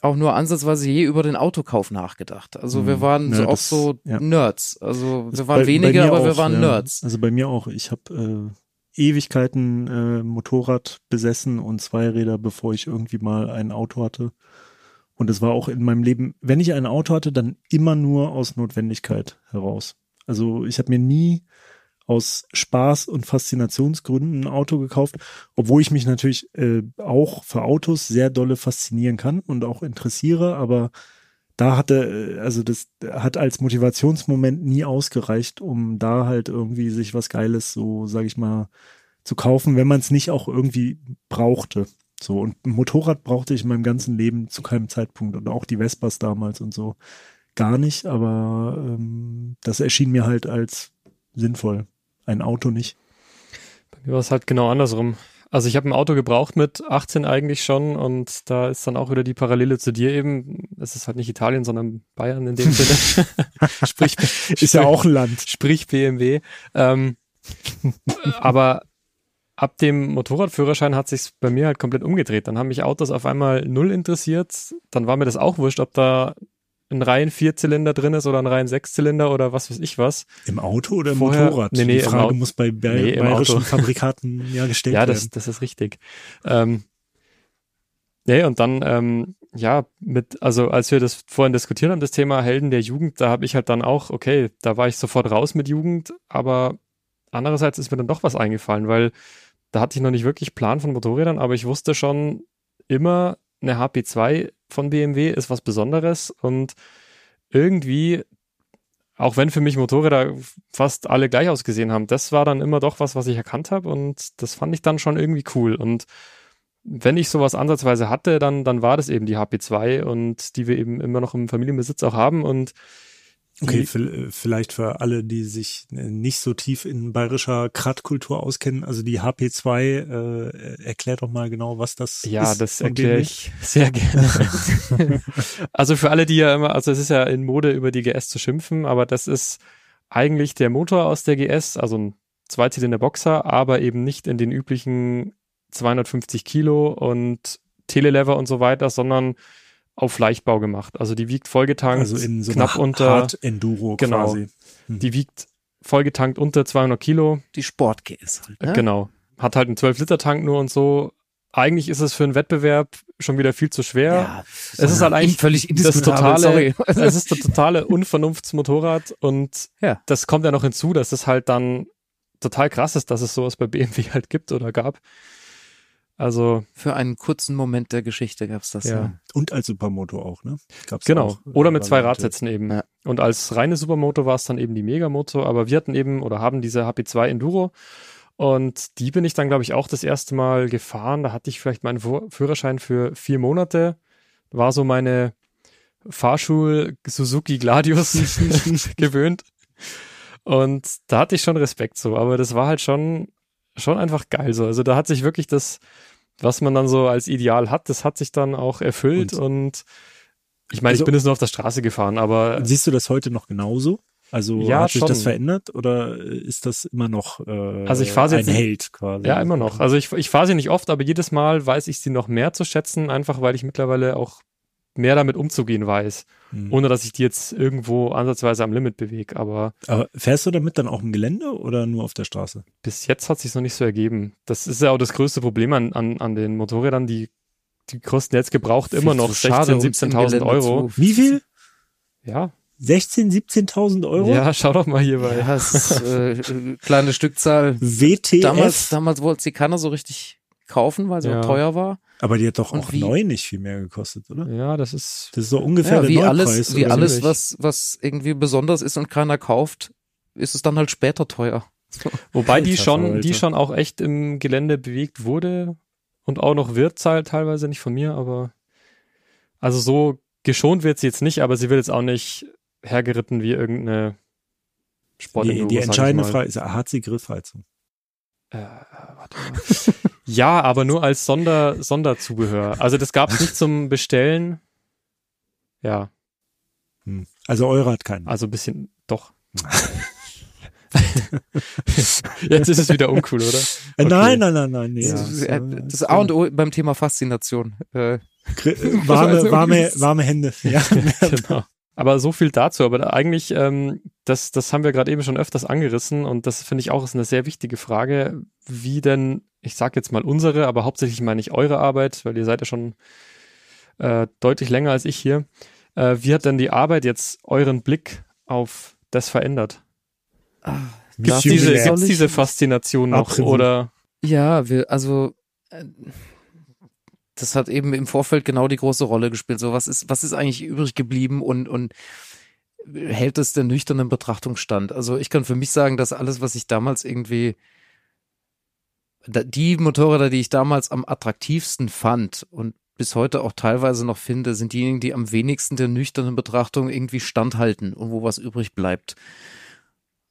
auch nur ansatzweise je über den Autokauf nachgedacht. Also wir Hm. waren Ja, so auch so ja. Nerds. Also wir waren bei- bei weniger, mir aber wir auch, waren ja. Nerds. Also bei mir auch. Ich habe äh, Ewigkeiten äh, Motorrad besessen und Zweiräder, bevor ich irgendwie mal ein Auto hatte. Und es war auch in meinem Leben, wenn ich ein Auto hatte, dann immer nur aus Notwendigkeit heraus. Also ich habe mir nie aus Spaß und Faszinationsgründen ein Auto gekauft, obwohl ich mich natürlich äh, auch für Autos sehr dolle faszinieren kann und auch interessiere, aber da hatte, äh, also das hat als Motivationsmoment nie ausgereicht, um da halt irgendwie sich was Geiles, so sage ich mal, zu kaufen, wenn man es nicht auch irgendwie brauchte. So, und ein Motorrad brauchte ich in meinem ganzen Leben zu keinem Zeitpunkt und auch die Vespas damals und so gar nicht, aber ähm, das erschien mir halt als sinnvoll. Ein Auto nicht. Bei mir war es halt genau andersrum. Also ich habe ein Auto gebraucht mit 18 eigentlich schon und da ist dann auch wieder die Parallele zu dir eben. Es ist halt nicht Italien, sondern Bayern in dem Sinne. sprich, Ist ja auch ein Land. sprich BMW. Ähm, aber ab dem Motorradführerschein hat sich's bei mir halt komplett umgedreht. Dann haben mich Autos auf einmal null interessiert. Dann war mir das auch wurscht, ob da ein Reihen Vierzylinder drin ist oder ein Reihen Sechszylinder oder was weiß ich was. Im Auto oder im Vorher- Motorrad? nee, nee, Die Frage muss bei ba Nee, bayerischen. Fabrikaten ja gestellt Ja, das, werden. das ist richtig. Ähm, nee, und dann, ähm, ja, mit, also als wir das vorhin diskutiert haben, das Thema Helden der Jugend, da habe ich halt dann auch, okay, da war ich sofort raus mit Jugend, aber andererseits ist mir dann doch was eingefallen, weil da hatte ich noch nicht wirklich Plan von Motorrädern, aber ich wusste schon immer, eine HP2 von BMW ist was Besonderes und irgendwie, auch wenn für mich Motorräder fast alle gleich ausgesehen haben, das war dann immer doch was, was ich erkannt habe und das fand ich dann schon irgendwie cool. Und wenn ich sowas ansatzweise hatte, dann, dann war das eben die HP2 und die wir eben immer noch im Familienbesitz auch haben und Okay, vi- vielleicht für alle, die sich äh, nicht so tief in bayerischer Kratkultur auskennen, also die HP2, äh, erklärt doch mal genau, was das Ja, ist. das von erkläre ich sehr gerne. also für alle, die ja immer, also es ist ja in Mode über die GS zu schimpfen, aber das ist eigentlich der Motor aus der GS, also ein Zweizylinder Boxer, aber eben nicht in den üblichen 250 Kilo und Telelever und so weiter, sondern auf Leichtbau gemacht. Also die wiegt vollgetankt, Also in so knapp unter, Hard Enduro Genau. quasi. die wiegt vollgetankt unter 200 Kilo, Die Sport-GS halt, ne? Genau. Hat halt einen 12-Liter-Tank nur und so. Eigentlich ist es für einen Wettbewerb schon wieder viel zu schwer. es ist halt eigentlich völlig das totale, sorry. es ist das totale Unvernunftsmotorrad und Ja. das kommt ja noch hinzu, dass es halt dann total krass ist, dass es sowas bei BMW halt gibt oder gab. Also, Für einen kurzen Moment der Geschichte gab's das. Ja. Ja. Und als Supermoto auch, ne? Gab's genau. auch, äh, Oder mit zwei. Radsätzen eben. Ja. Und als reine Supermoto war es dann eben die Megamoto, aber wir hatten eben oder haben diese HP2 Enduro und die bin ich dann, glaube ich, auch das erste Mal gefahren. Da hatte ich vielleicht meinen Führerschein für vier Monate. War so meine Fahrschul Suzuki Gladius gewöhnt. Und da hatte ich schon Respekt so, aber das war halt schon, schon einfach geil so. Also da hat sich wirklich das, was man dann so als Ideal hat, das hat sich dann auch erfüllt Und- und, ich meine, Also- ich bin jetzt nur auf der Straße gefahren, aber Siehst du das heute noch genauso? Also Ja, hat sich schon. das verändert oder ist das immer noch äh, Also ich fahr sie ein jetzt- Held quasi? ja, immer noch. Also ich, ich fahre sie nicht oft, aber jedes Mal weiß ich sie noch mehr zu schätzen, einfach weil ich mittlerweile auch mehr damit umzugehen weiß, Hm. ohne dass ich die jetzt irgendwo ansatzweise am Limit bewege. Aber Aber fährst du damit dann auch im Gelände oder nur auf der Straße? bis jetzt hat sich noch nicht so ergeben. Das ist ja auch das größte Problem an, an, an den Motorrädern, die, die kosten jetzt gebraucht immer noch 16.000, 17.000 Euro. Wie viel? Ja, 16, 17.000 Euro? ja, schau doch mal hier bei. Ja, es ist äh, kleine Stückzahl. WTF? Damals, damals wollte sie keiner so richtig kaufen, weil sie Ja. auch teuer war. Aber die hat doch Und auch wie- neu nicht viel mehr gekostet, oder? Ja, das ist, Das ist so ungefähr Ja, der wie Neupreis. alles, wie alles, was, was irgendwie besonders ist und keiner kauft, ist es dann halt später teuer. wobei die schon, die schon auch echt im Gelände bewegt wurde und auch noch wird halt teilweise nicht von mir, aber also so geschont wird sie jetzt nicht, aber sie wird jetzt auch nicht hergeritten wie irgendeine Sport Die, die entscheidende Frage ist, hat sie Griffheizung? Äh, mal. ja, aber nur als Sonder, Sonderzubehör. Also das gab es nicht zum Bestellen. Ja, Hm. Also eure hat keinen. also ein bisschen, doch. Jetzt ist es wieder uncool, oder? Äh, okay. Nein, nein, nein, nein. Nee, Ja. Das, ist, äh, äh, das A und O beim Thema Faszination. Äh, äh, warme, warme, warme Hände. Ja. genau. Aber so viel dazu. Aber da eigentlich, ähm, das, das haben wir gerade eben schon öfters angerissen und das finde ich auch ist eine sehr wichtige Frage, wie denn, ich sage jetzt mal unsere, aber hauptsächlich meine ich eure Arbeit, weil ihr seid ja schon äh, deutlich länger als ich hier. Äh, wie hat denn die Arbeit jetzt euren Blick auf das verändert? Gibt Darf es diese, diese Faszination noch oder? ja, wir, also äh, das hat eben im Vorfeld genau die große Rolle gespielt. So, was ist, was ist eigentlich übrig geblieben und, und hält es der nüchternen Betrachtung stand? Also ich kann für mich sagen, dass alles, was ich damals irgendwie die Motorräder, die ich damals am attraktivsten fand und bis heute auch teilweise noch finde, sind diejenigen, die am wenigsten der nüchternen Betrachtung irgendwie standhalten und wo was übrig bleibt.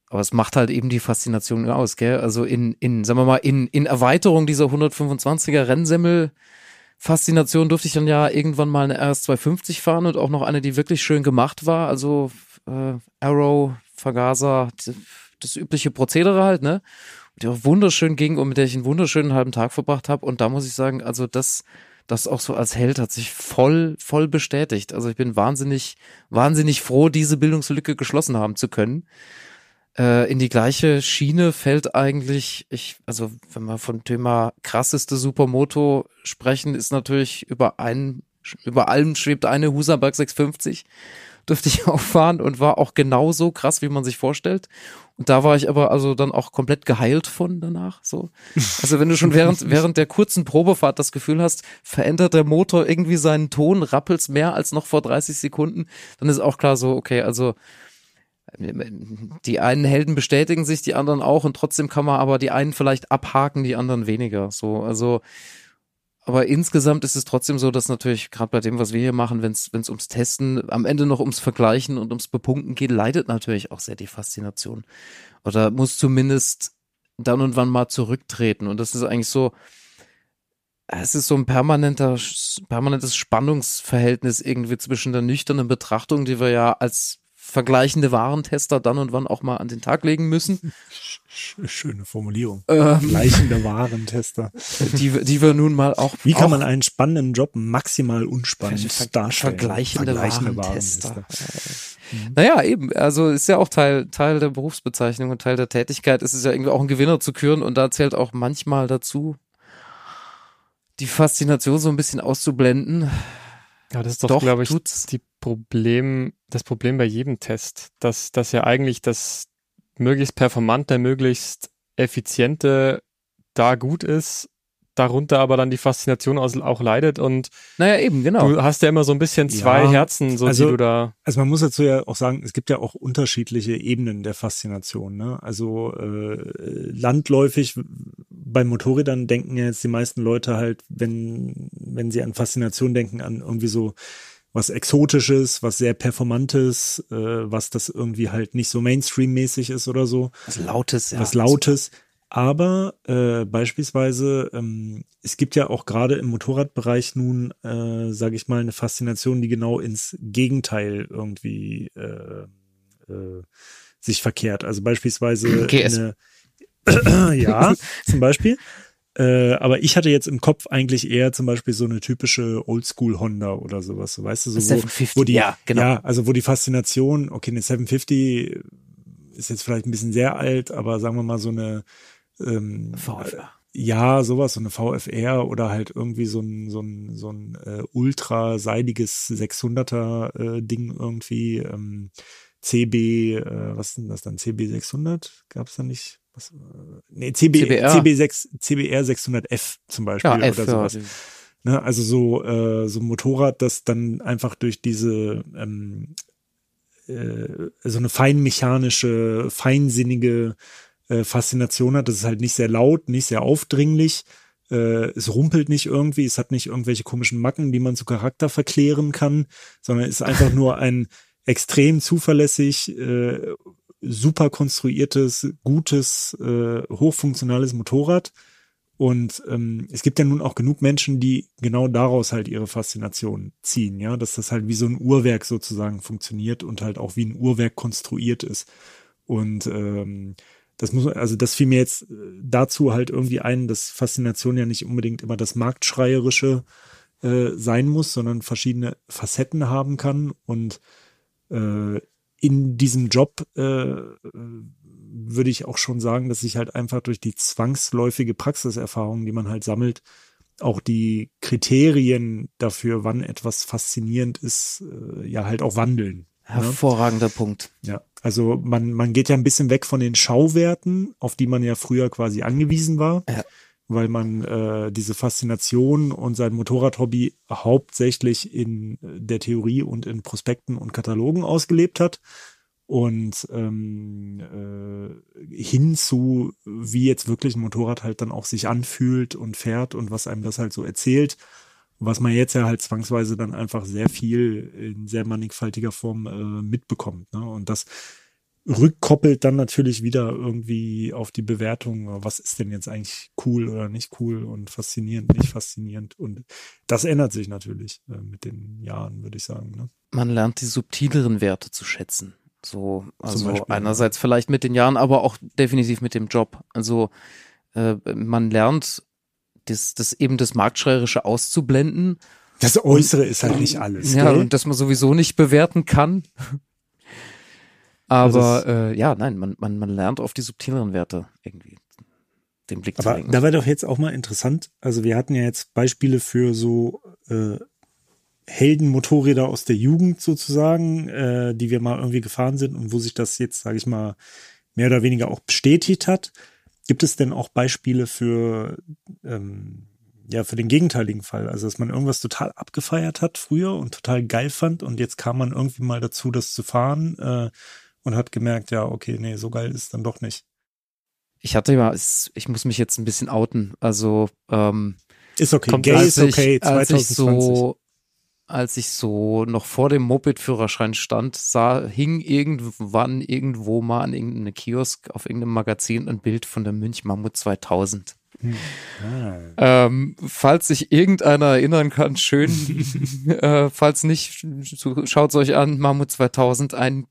Aber es macht halt eben die Faszination aus, gell? Also in, in, sagen wir mal, in, in Erweiterung dieser 125er Rennsemmel Faszination durfte ich dann ja irgendwann mal eine RS250 fahren und auch noch eine, die wirklich schön gemacht war. Also äh, Arrow, Vergaser, das, übliche Prozedere halt, ne? Die auch wunderschön ging und mit der ich einen wunderschönen halben Tag verbracht habe. Und da muss ich sagen, also das, das auch so als Held hat sich voll, voll bestätigt. Also ich bin wahnsinnig, wahnsinnig froh, diese Bildungslücke geschlossen haben zu können. Äh, in die gleiche Schiene fällt eigentlich, ich, also wenn wir von Thema krasseste Supermoto sprechen, ist natürlich über einen, über allem schwebt eine Husaberg 650 durfte ich auch fahren und war auch genauso krass, wie man sich vorstellt. Und da war ich aber also dann auch komplett geheilt von danach. So, also wenn du schon während während der kurzen Probefahrt das Gefühl hast, verändert der Motor irgendwie seinen Ton, rappelt's mehr als noch vor 30 Sekunden, dann ist auch klar so, okay, also die einen Helden bestätigen sich, die anderen auch und trotzdem kann man aber die einen vielleicht abhaken, die anderen weniger. So, also aber insgesamt ist es trotzdem so, dass natürlich gerade bei dem, was wir hier machen, wenn es ums Testen, am Ende noch ums Vergleichen und ums Bepunkten geht, leidet natürlich auch sehr die Faszination. Oder muss zumindest dann und wann mal zurücktreten. Und das ist eigentlich so, es ist so ein permanenter, permanentes Spannungsverhältnis irgendwie zwischen der nüchternen Betrachtung, die wir ja als vergleichende Warentester dann und wann auch mal an den Tag legen müssen. Schöne Formulierung. Ähm, vergleichende Warentester. Die, die wir nun mal auch. Wie kann man einen spannenden Job maximal unspannend ver darstellen? Vergleichende, vergleichende Warentester. Warentester. Mhm. Naja, eben. Also ist ja auch Teil, Teil der Berufsbezeichnung und Teil der Tätigkeit. Es ist ja irgendwie auch ein Gewinner zu küren und da zählt auch manchmal dazu, die Faszination so ein bisschen auszublenden. Ja, das ist doch, doch glaube ich, tut's. die Problem, das Problem bei jedem Test, dass, dass ja eigentlich das möglichst performante, möglichst effiziente da gut ist, darunter aber dann die Faszination auch leidet und naja eben genau. du hast ja immer so ein bisschen zwei ja, Herzen so also, die du da also man muss dazu ja auch sagen es gibt ja auch unterschiedliche Ebenen der Faszination ne? Also äh, landläufig bei Motorrädern denken ja jetzt die meisten Leute halt wenn wenn sie an Faszination denken an irgendwie so was Exotisches, was sehr Performantes, äh, was das irgendwie halt nicht so Mainstream-mäßig ist oder so. Was Lautes, ja. Was Lautes. Aber äh, beispielsweise, ähm, es gibt ja auch gerade im Motorradbereich nun, äh, sage ich mal, eine Faszination, die genau ins Gegenteil irgendwie äh, äh, sich verkehrt. Also beispielsweise okay, eine, ja, zum Beispiel. Äh, aber ich hatte jetzt im Kopf eigentlich eher zum Beispiel so eine typische Oldschool Honda oder sowas, so, weißt du, so wo, 750, wo die, ja, genau. ja, also wo die Faszination, okay, eine 750 ist jetzt vielleicht ein bisschen sehr alt, aber sagen wir mal so eine ähm, VFR. Ja, sowas, so eine VFR oder halt irgendwie so ein, so ein, so ein äh, ultra seidiges 600er äh, Ding irgendwie, ähm, CB, äh, was ist denn das dann, CB 600? Gab es da nicht? Was, äh, nee, CB, CBR. CB6, CBR 600F zum Beispiel ja, F, oder sowas. Ja. Ne, also so, äh, so ein Motorrad, das dann einfach durch diese ähm, äh, so eine feinmechanische, feinsinnige äh, Faszination hat. Das ist halt nicht sehr laut, nicht sehr aufdringlich. Äh, es rumpelt nicht irgendwie, es hat nicht irgendwelche komischen Macken, die man zu Charakter verklären kann, sondern ist einfach nur ein extrem zuverlässig, äh, super konstruiertes, gutes, äh, hochfunktionales Motorrad. Und ähm, es gibt ja nun auch genug Menschen, die genau daraus halt ihre Faszination ziehen, ja, dass das halt wie so ein Uhrwerk sozusagen funktioniert und halt auch wie ein Uhrwerk konstruiert ist. Und ähm, das muss, also das fiel mir jetzt äh, dazu halt irgendwie ein, dass Faszination ja nicht unbedingt immer das Marktschreierische äh, sein muss, sondern verschiedene Facetten haben kann. Und äh, in diesem Job äh, würde ich auch schon sagen, dass sich halt einfach durch die zwangsläufige Praxiserfahrung, die man halt sammelt, auch die Kriterien dafür, wann etwas faszinierend ist, äh, ja halt auch wandeln. Ne? Hervorragender ja? Punkt. Ja, also man, man geht ja ein bisschen weg von den Schauwerten, auf die man ja früher quasi angewiesen war. Ja weil man äh, diese Faszination und sein Motorradhobby hauptsächlich in der Theorie und in Prospekten und Katalogen ausgelebt hat und ähm, äh, hin zu, wie jetzt wirklich ein Motorrad halt dann auch sich anfühlt und fährt und was einem das halt so erzählt, was man jetzt ja halt zwangsweise dann einfach sehr viel in sehr mannigfaltiger Form äh, mitbekommt. Ne? Und das rückkoppelt dann natürlich wieder irgendwie auf die Bewertung, was ist denn jetzt eigentlich cool oder nicht cool und faszinierend, nicht faszinierend. Und das ändert sich natürlich äh, mit den Jahren, würde ich sagen. Ne? Man lernt die subtileren Werte zu schätzen. So, also Beispiel, einerseits ja. vielleicht mit den Jahren, aber auch definitiv mit dem Job. Also äh, man lernt das, das eben das Marktschreierische auszublenden. Das Äußere ist halt nicht alles. Ja, gell? und das man sowieso nicht bewerten kann. Aber äh, ja, nein, man, man, man lernt auf die subtileren Werte irgendwie den Blick zu Aber lenken. da wäre doch jetzt auch mal interessant. Also wir hatten ja jetzt Beispiele für so äh, Heldenmotorräder aus der Jugend sozusagen, äh, die wir mal irgendwie gefahren sind und wo sich das jetzt, sage ich mal, mehr oder weniger auch bestätigt hat. Gibt es denn auch Beispiele für ähm, ja für den gegenteiligen Fall, also dass man irgendwas total abgefeiert hat früher und total geil fand und jetzt kam man irgendwie mal dazu, das zu fahren äh, und hat gemerkt, ja okay, nee, so geil ist dann doch nicht. Ich hatte ja, es- ich muss mich jetzt ein bisschen outen. Also ähm, Ist okay, Kommt gay ist okay, ich, als 2020. ich so als ich so noch vor dem Moped-Führerschein stand, sah, hing irgendwann irgendwo mal an irgendeinem Kiosk auf irgendeinem Magazin ein Bild von der Münch Mammut 2000. Ah. Ähm, falls sich irgendeiner erinnern kann, schön. äh, falls nicht, schaut euch an, Mammut 2000, ein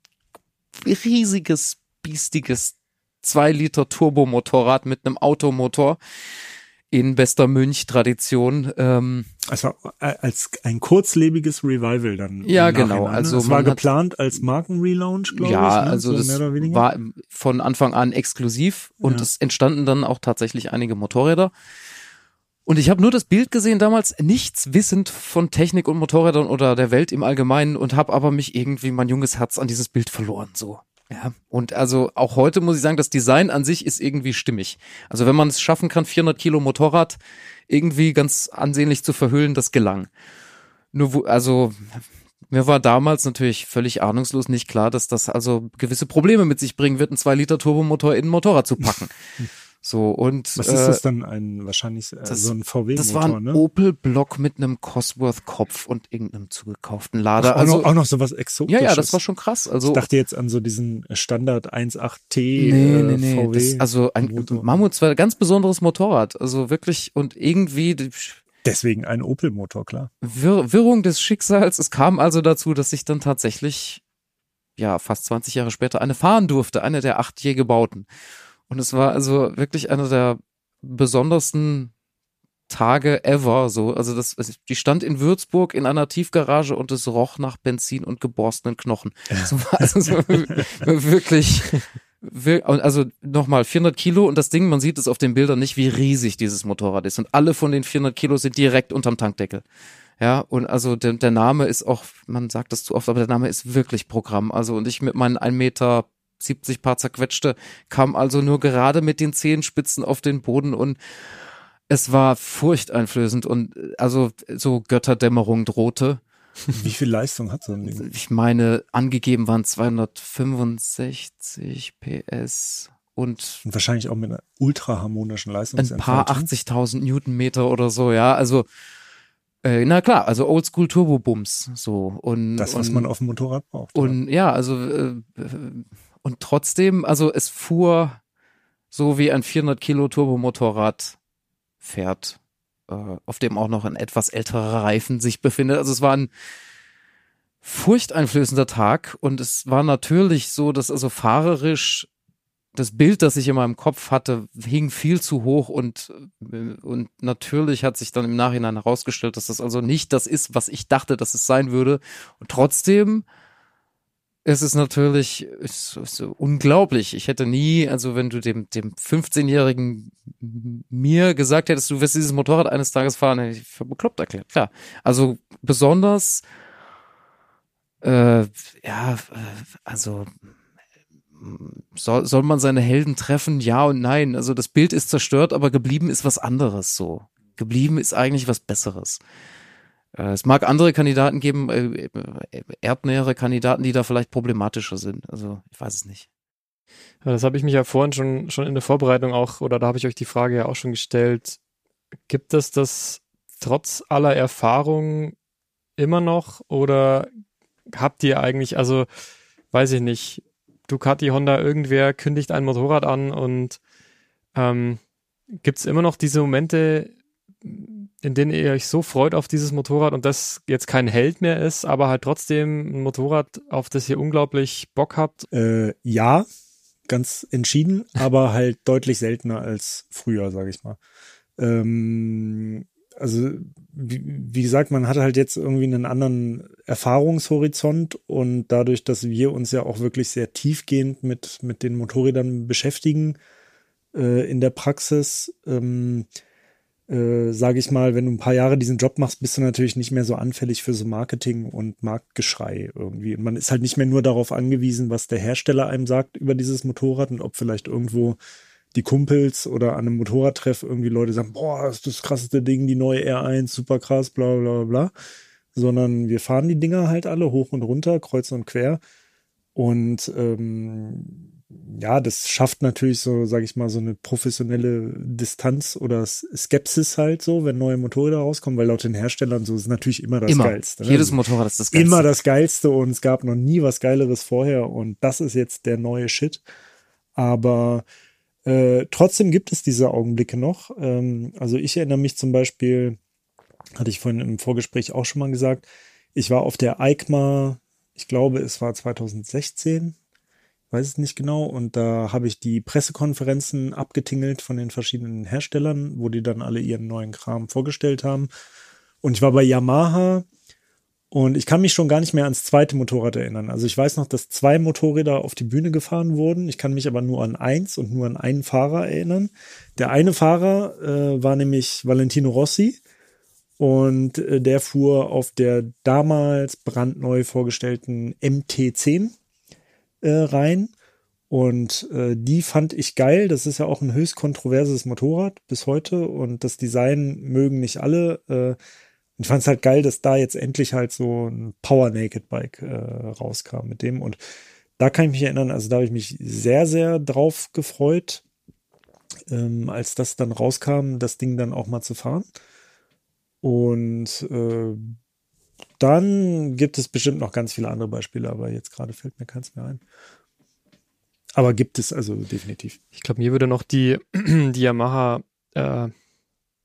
riesiges, biestiges 2 Liter Turbomotorrad mit einem Automotor in bester Münch-Tradition. Ähm, Also äh, als ein kurzlebiges Revival dann. Ja, genau. Ne? Also es war geplant als Markenrelaunch, glaube ja, ich. Ne? also so das mehr oder weniger. war von Anfang an exklusiv und Ja. es entstanden dann auch tatsächlich einige Motorräder. Und ich habe nur das Bild gesehen damals, nichts wissend von Technik und Motorrädern oder der Welt im Allgemeinen und habe aber mich irgendwie mein junges Herz an dieses Bild verloren so. Ja, und also auch heute muss ich sagen, das Design an sich ist irgendwie stimmig. Also wenn man es schaffen kann, 400 Kilo Motorrad irgendwie ganz ansehnlich zu verhüllen, das gelang. Nur wo, also mir war damals natürlich völlig ahnungslos nicht klar, dass das also gewisse Probleme mit sich bringen wird, einen 2 Liter Turbomotor in ein Motorrad zu packen. So und Was äh, ist das dann? Ein wahrscheinlich äh, das- so ein VW-Motor, das war ein ne? Opel-Block mit einem Cosworth-Kopf und irgendeinem zugekauften Lader. Ach, auch, also noch, auch noch so was Exotisches. ja, ja, das war schon krass. Also ich dachte jetzt an so diesen Standard 1.8T nee, äh, nee, nee. VW. Das, also ein Motor. Mammut war ein ganz besonderes Motorrad. Also wirklich und irgendwie Deswegen ein Opel-Motor, klar. Wirr Wirrung des Schicksals. Es kam also dazu, dass ich dann tatsächlich ja fast 20 Jahre später eine fahren durfte, eine der acht je gebauten. Und es war also wirklich einer der besondersten Tage ever. So, also das, die stand in Würzburg in einer Tiefgarage und es roch nach Benzin und geborstenen Knochen. So, war- also war wirklich. Also nochmal 400 Kilo und das Ding, man sieht es auf den Bildern nicht, wie riesig dieses Motorrad ist. Und alle von den 400 Kilo sind direkt unterm Tankdeckel. Ja, und also der, der Name ist auch, man sagt das zu oft, aber der Name ist wirklich Programm. Also und ich mit meinen 1 Meter 70 paar zerquetschte, kam also nur gerade mit den Zehenspitzen auf den Boden und es war furchteinflößend und äh, also so Götterdämmerung drohte. Wie viel Leistung hat so ein Ding? Ich meine, angegeben waren 265 PS und Und wahrscheinlich auch mit einer ultraharmonischen ein Leistungsentfaltung. paar 80.000 Newtonmeter oder so, ja, also äh, na klar, also Oldschool Turbo Bums so und Das, was und, man auf dem Motorrad braucht. und ja, also äh, äh, und trotzdem, also es fuhr so wie ein 400 Kilo Turbomotorrad fährt, äh, auf dem auch noch ein etwas älterer Reifen sich befindet. Also es war ein furchteinflößender Tag und es war natürlich so, dass also fahrerisch das Bild, das ich in meinem Kopf hatte, hing viel zu hoch und, äh, und natürlich hat sich dann im Nachhinein herausgestellt, dass das also nicht das ist, was ich dachte, dass es sein würde. Und trotzdem ist es natürlich ist, ist so unglaublich. Ich hätte nie, also wenn du dem, dem 15-jährigen mir gesagt hättest, du wirst dieses Motorrad eines Tages fahren, hätte ich für bekloppt erklärt. Klar. Also besonders, äh, ja, äh, also soll, soll man seine Helden treffen? Ja und nein. Also das Bild ist zerstört, aber geblieben ist was anderes so. Geblieben ist eigentlich was Besseres. Äh, Es mag andere Kandidaten geben, äh, äh, erdnähere Kandidaten, die da vielleicht problematischer sind. Also ich weiß es nicht. Ja, das habe ich mich ja vorhin schon, schon in der Vorbereitung auch, oder da habe ich euch die Frage ja auch schon gestellt. Gibt es das trotz aller Erfahrung immer noch oder habt ihr eigentlich, also weiß ich nicht, Ducati, Honda, irgendwer kündigt ein Motorrad an und ähm, gibt es immer noch diese Momente, in denen ihr euch so freut auf dieses Motorrad und das jetzt kein Held mehr ist, aber halt trotzdem ein Motorrad, auf das ihr unglaublich Bock habt Äh, ja, ganz entschieden, aber halt deutlich seltener als früher, sage ich mal. Ähm, also wie, wie gesagt, man hat halt jetzt irgendwie einen anderen Erfahrungshorizont und dadurch, dass wir uns ja auch wirklich sehr tiefgehend mit, mit den Motorrädern beschäftigen äh, in der Praxis, ähm, äh, sage ich mal, wenn du ein paar Jahre diesen Job machst, bist du natürlich nicht mehr so anfällig für so Marketing und Marktgeschrei irgendwie. Und man ist halt nicht mehr nur darauf angewiesen, was der Hersteller einem sagt über dieses Motorrad und ob vielleicht irgendwo die Kumpels oder an einem Motorradtreff irgendwie Leute sagen, boah, das ist das krasseste Ding, die neue R1, super krass, bla bla bla. Sondern wir fahren die Dinger halt alle hoch und runter, kreuz und quer. Und ähm, ja, das schafft natürlich so, sage ich mal, so eine professionelle Distanz oder Skepsis halt so, wenn neue Motorräder rauskommen, weil laut den Herstellern so ist natürlich immer das immer. Geilste. Ne? Jedes Motorrad ist das Geilste. Immer das Geilste und es gab noch nie was Geileres vorher und das ist jetzt der neue Shit. Aber äh, trotzdem gibt es diese Augenblicke noch. Ähm, also ich erinnere mich zum Beispiel, hatte ich vorhin im Vorgespräch auch schon mal gesagt, ich war auf der EICMA, ich glaube, es war 2016, weiß es nicht genau, und da habe ich die Pressekonferenzen abgetingelt von den verschiedenen Herstellern, wo die dann alle ihren neuen Kram vorgestellt haben. Und ich war bei Yamaha und ich kann mich schon gar nicht mehr ans zweite Motorrad erinnern. Also ich weiß noch, dass zwei Motorräder auf die Bühne gefahren wurden. Ich kann mich aber nur an eins und nur an einen Fahrer erinnern. Der eine Fahrer äh, war nämlich Valentino Rossi und äh, der fuhr auf der damals brandneu vorgestellten MT10 äh, rein. Und äh, die fand ich geil. Das ist ja auch ein höchst kontroverses Motorrad bis heute. Und das Design mögen nicht alle. Äh, ich fand es halt geil, dass da jetzt endlich halt so ein Power Naked Bike äh, rauskam mit dem. Und da kann ich mich erinnern, also da habe ich mich sehr, sehr drauf gefreut, ähm, als das dann rauskam, das Ding dann auch mal zu fahren. Und äh, dann gibt es bestimmt noch ganz viele andere Beispiele, aber jetzt gerade fällt mir keins mehr ein. Aber gibt es also definitiv. Ich glaube, mir würde noch die, die Yamaha äh,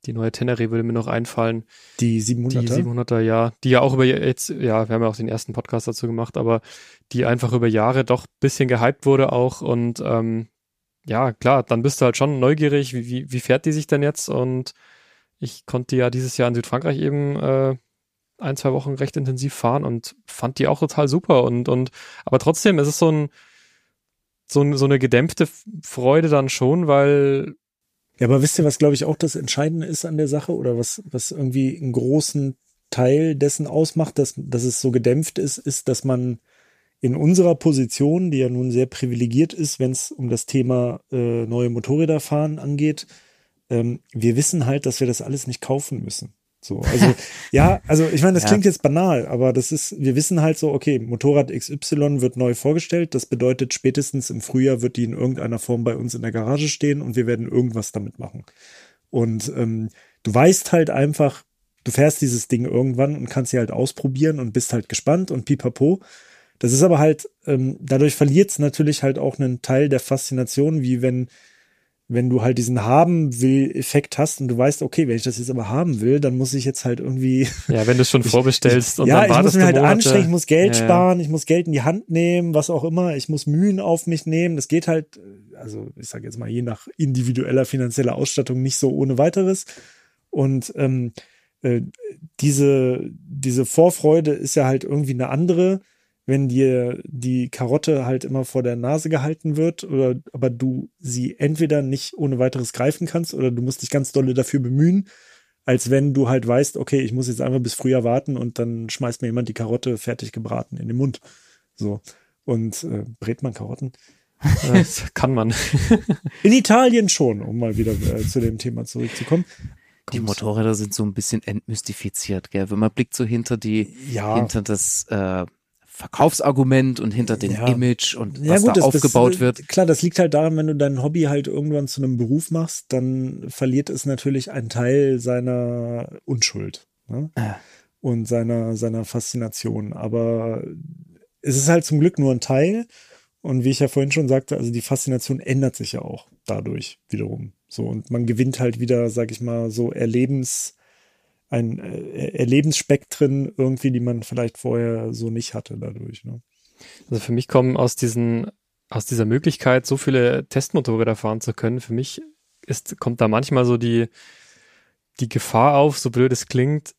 die neue Tenere würde mir noch einfallen. Die 700er? Die 700er, ja. Die ja auch über jetzt, ja, wir haben ja auch den ersten Podcast dazu gemacht, aber die einfach über Jahre doch bisschen gehypt wurde auch und ähm, ja, klar, dann bist du halt schon neugierig, wie, wie, wie fährt die sich denn jetzt und ich konnte ja dieses Jahr in Südfrankreich eben äh, ein, zwei Wochen recht intensiv fahren und fand die auch total super und, und aber trotzdem ist es so ein so, so eine gedämpfte Freude dann schon, weil ja, aber wisst ihr, was glaube ich auch das Entscheidende ist an der Sache oder was, was irgendwie einen großen Teil dessen ausmacht, dass, dass es so gedämpft ist, ist, dass man in unserer Position, die ja nun sehr privilegiert ist, wenn es um das Thema äh, neue Motorräder fahren angeht, ähm, wir wissen halt, dass wir das alles nicht kaufen müssen. So, also ja, also ich meine, das ja. klingt jetzt banal, aber das ist, wir wissen halt so, okay, Motorrad XY wird neu vorgestellt. Das bedeutet, spätestens im Frühjahr wird die in irgendeiner Form bei uns in der Garage stehen und wir werden irgendwas damit machen. Und ähm, du weißt halt einfach, du fährst dieses Ding irgendwann und kannst sie halt ausprobieren und bist halt gespannt und pipapo. Das ist aber halt, ähm, dadurch verliert es natürlich halt auch einen Teil der Faszination, wie wenn wenn du halt diesen haben will Effekt hast und du weißt, okay, wenn ich das jetzt aber haben will, dann muss ich jetzt halt irgendwie ja, wenn du es schon ich, vorbestellst ich, und ja, dann ich muss mir halt Monate. anstrengen, ich muss Geld ja, sparen, ich muss Geld in die Hand nehmen, was auch immer, ich muss Mühen auf mich nehmen. Das geht halt, also ich sage jetzt mal je nach individueller finanzieller Ausstattung nicht so ohne weiteres. Und ähm, äh, diese diese Vorfreude ist ja halt irgendwie eine andere wenn dir die Karotte halt immer vor der Nase gehalten wird oder aber du sie entweder nicht ohne weiteres greifen kannst oder du musst dich ganz dolle dafür bemühen, als wenn du halt weißt, okay, ich muss jetzt einfach bis früher warten und dann schmeißt mir jemand die Karotte fertig gebraten in den Mund. So. Und äh, brät man Karotten? Das kann man. in Italien schon, um mal wieder äh, zu dem Thema zurückzukommen. Die Motorräder sind so ein bisschen entmystifiziert, gell? Wenn man blickt so hinter die, ja. hinter das äh, Verkaufsargument und hinter dem ja. Image und was gut, da das, aufgebaut das, wird. Klar, das liegt halt daran, wenn du dein Hobby halt irgendwann zu einem Beruf machst, dann verliert es natürlich einen Teil seiner Unschuld ne? ah. und seiner, seiner Faszination. Aber es ist halt zum Glück nur ein Teil. Und wie ich ja vorhin schon sagte, also die Faszination ändert sich ja auch dadurch wiederum. So, und man gewinnt halt wieder, sag ich mal, so Erlebens, ein äh, Erlebensspektren irgendwie, die man vielleicht vorher so nicht hatte dadurch. Ne? Also für mich kommen aus diesen, aus dieser Möglichkeit, so viele Testmotorräder fahren zu können, für mich ist, kommt da manchmal so die, die Gefahr auf, so blöd es klingt,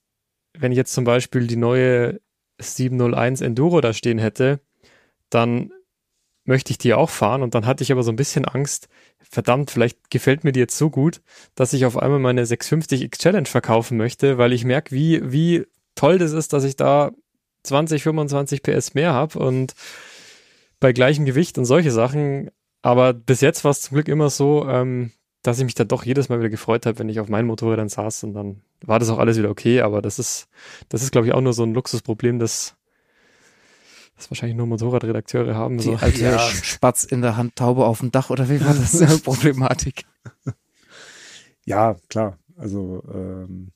wenn ich jetzt zum Beispiel die neue 701 Enduro da stehen hätte, dann möchte ich die auch fahren und dann hatte ich aber so ein bisschen Angst, verdammt, vielleicht gefällt mir die jetzt so gut, dass ich auf einmal meine 650 X Challenge verkaufen möchte, weil ich merke, wie, wie toll das ist, dass ich da 20, 25 PS mehr habe und bei gleichem Gewicht und solche Sachen. Aber bis jetzt war es zum Glück immer so, ähm, dass ich mich dann doch jedes Mal wieder gefreut habe, wenn ich auf meinen Motorrädern saß und dann war das auch alles wieder okay. Aber das ist, das ist, glaube ich, auch nur so ein Luxusproblem, das, das wahrscheinlich nur Motorradredakteure haben. Die so. alte Ja. Spatz in der Hand, Taube auf dem Dach oder wie war das Problematik? Ja, klar. Also ähm,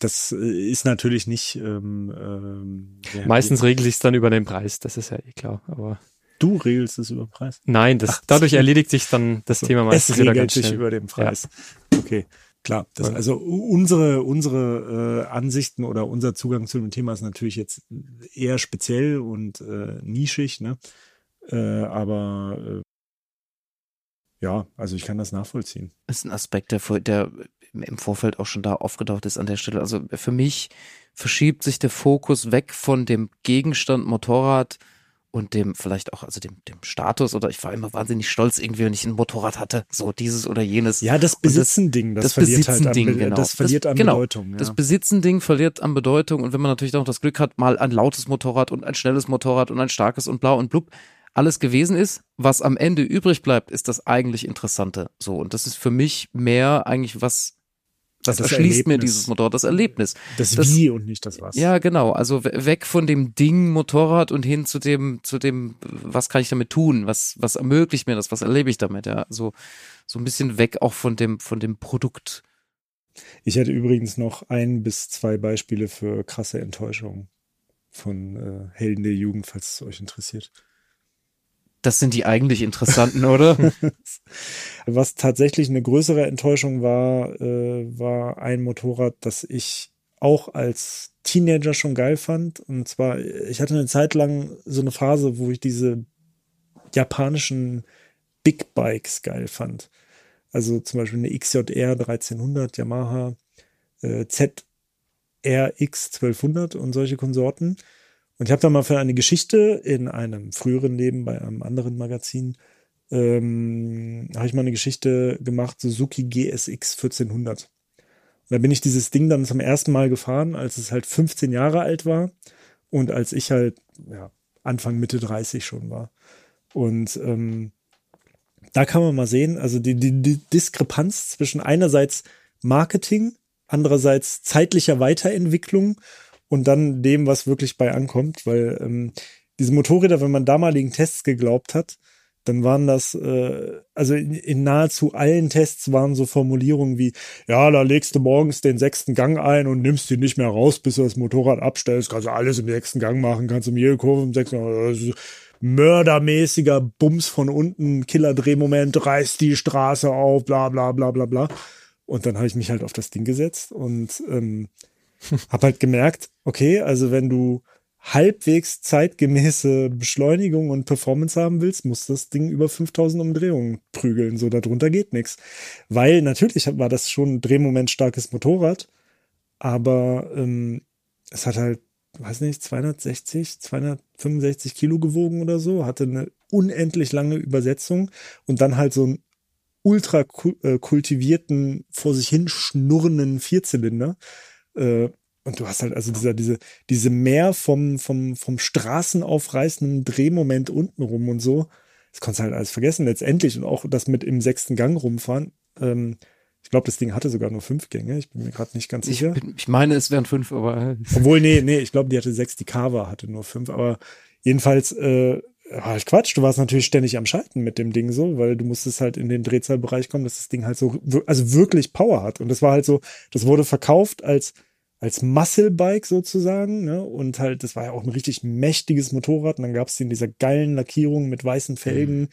das äh, ist natürlich nicht. Ähm, ähm, ja, Meistens regelt sich dann über den Preis, das ist ja eh klar. Aber du regelst es über den Preis. nein, das, Ach, dadurch so. erledigt sich dann das Thema meistens es wieder regelt ganz sich über den Preis. Okay, klar. Das, also unsere unsere äh, Ansichten oder unser Zugang zu dem Thema ist natürlich jetzt eher speziell und äh, nischig, ne? Äh, aber äh, ja, also ich kann das nachvollziehen. Das ist ein Aspekt, der, der im Vorfeld auch schon da aufgetaucht ist an der Stelle. Also für mich verschiebt sich der Fokus weg von dem Gegenstand Motorrad und dem vielleicht auch, also dem, dem Status oder ich war immer wahnsinnig stolz irgendwie, wenn ich ein Motorrad hatte, so dieses oder jenes. Ja, das Besitzen-Ding, das, das verliert halt an, Besitzen-Ding, Be- genau. das verliert Das- an genau. Bedeutung. Ja. Das Besitzen-Ding verliert an Bedeutung und wenn man natürlich auch noch das Glück hat, mal ein lautes Motorrad und ein schnelles Motorrad und ein starkes und blau und blub alles gewesen ist, was am Ende übrig bleibt, ist das eigentlich Interessante. So und das ist für mich mehr eigentlich was, was Das erschließt mir Erlebnis. dieses Motorrad, das Erlebnis. das, das- Wie und nicht das Was. Ja, genau. Also we- weg von dem Ding Motorrad und hin zu dem, zu dem, was kann ich damit tun? Was, was ermöglicht mir das? Was erlebe ich damit? Ja, so, so ein bisschen weg auch von dem, von dem Produkt. Ich hätte übrigens noch ein bis zwei Beispiele für krasse Enttäuschungen von äh, Helden der Jugend, falls es euch interessiert. Das sind die eigentlich interessanten, oder? Was tatsächlich eine größere Enttäuschung war, äh, war ein Motorrad, das ich auch als Teenager schon geil fand. Und zwar, ich hatte eine Zeit lang so eine Phase, wo ich diese japanischen Big Bikes geil fand. Also zum Beispiel eine XJR 1300 Yamaha, äh, ZRX 1200 und solche Konsorten. Und ich habe da mal für eine Geschichte in einem früheren Leben bei einem anderen Magazin ähm, habe ich mal eine Geschichte gemacht, Suzuki GSX 1400. Und da bin ich dieses Ding dann zum ersten Mal gefahren, als es halt 15 Jahre alt war und als ich halt ja, Anfang, Mitte 30 schon war. Und ähm, da kann man mal sehen, also die, die, die Diskrepanz zwischen einerseits Marketing, andererseits zeitlicher Weiterentwicklung und dann dem, was wirklich bei ankommt, weil ähm, diese Motorräder, wenn man damaligen Tests geglaubt hat, dann waren das, äh, also in, in nahezu allen Tests waren so Formulierungen wie, ja, da legst du morgens den sechsten Gang ein und nimmst ihn nicht mehr raus, bis du das Motorrad abstellst, kannst du alles im sechsten Gang machen, kannst du jede Kurve im sechsten Gang, mördermäßiger Bums von unten, Killer-Drehmoment, reißt die Straße auf, bla bla bla bla bla. Und dann habe ich mich halt auf das Ding gesetzt und ähm, habe halt gemerkt, okay, also wenn du halbwegs zeitgemäße Beschleunigung und Performance haben willst, muss das Ding über 5000 Umdrehungen prügeln. So, darunter geht nichts. Weil natürlich war das schon ein drehmomentstarkes Motorrad, aber ähm, es hat halt, weiß nicht, 260, 265 Kilo gewogen oder so, hatte eine unendlich lange Übersetzung und dann halt so einen ultra äh, kultivierten, vor sich hin schnurrenden Vierzylinder. Äh, und du hast halt also dieser, diese, diese mehr vom, vom, vom straßenaufreißenden Drehmoment untenrum und so. Das konntest du halt alles vergessen letztendlich. Und auch das mit im sechsten Gang rumfahren. Ähm, ich glaube, das Ding hatte sogar nur fünf Gänge. Ich bin mir gerade nicht ganz Ich, sicher. bin, ich meine, es wären fünf, aber Obwohl, nee, nee, ich glaube, die hatte sechs, die Kava hatte nur fünf. Aber jedenfalls, äh, war halt Quatsch. Du warst natürlich ständig am Schalten mit dem Ding so, weil du musstest halt in den Drehzahlbereich kommen, dass das Ding halt so, also wirklich Power hat. Und das war halt so, das wurde verkauft als, als Muscle Bike sozusagen, ne? Und halt, das war ja auch ein richtig mächtiges Motorrad. Und dann gab es in dieser geilen Lackierung mit weißen Felgen,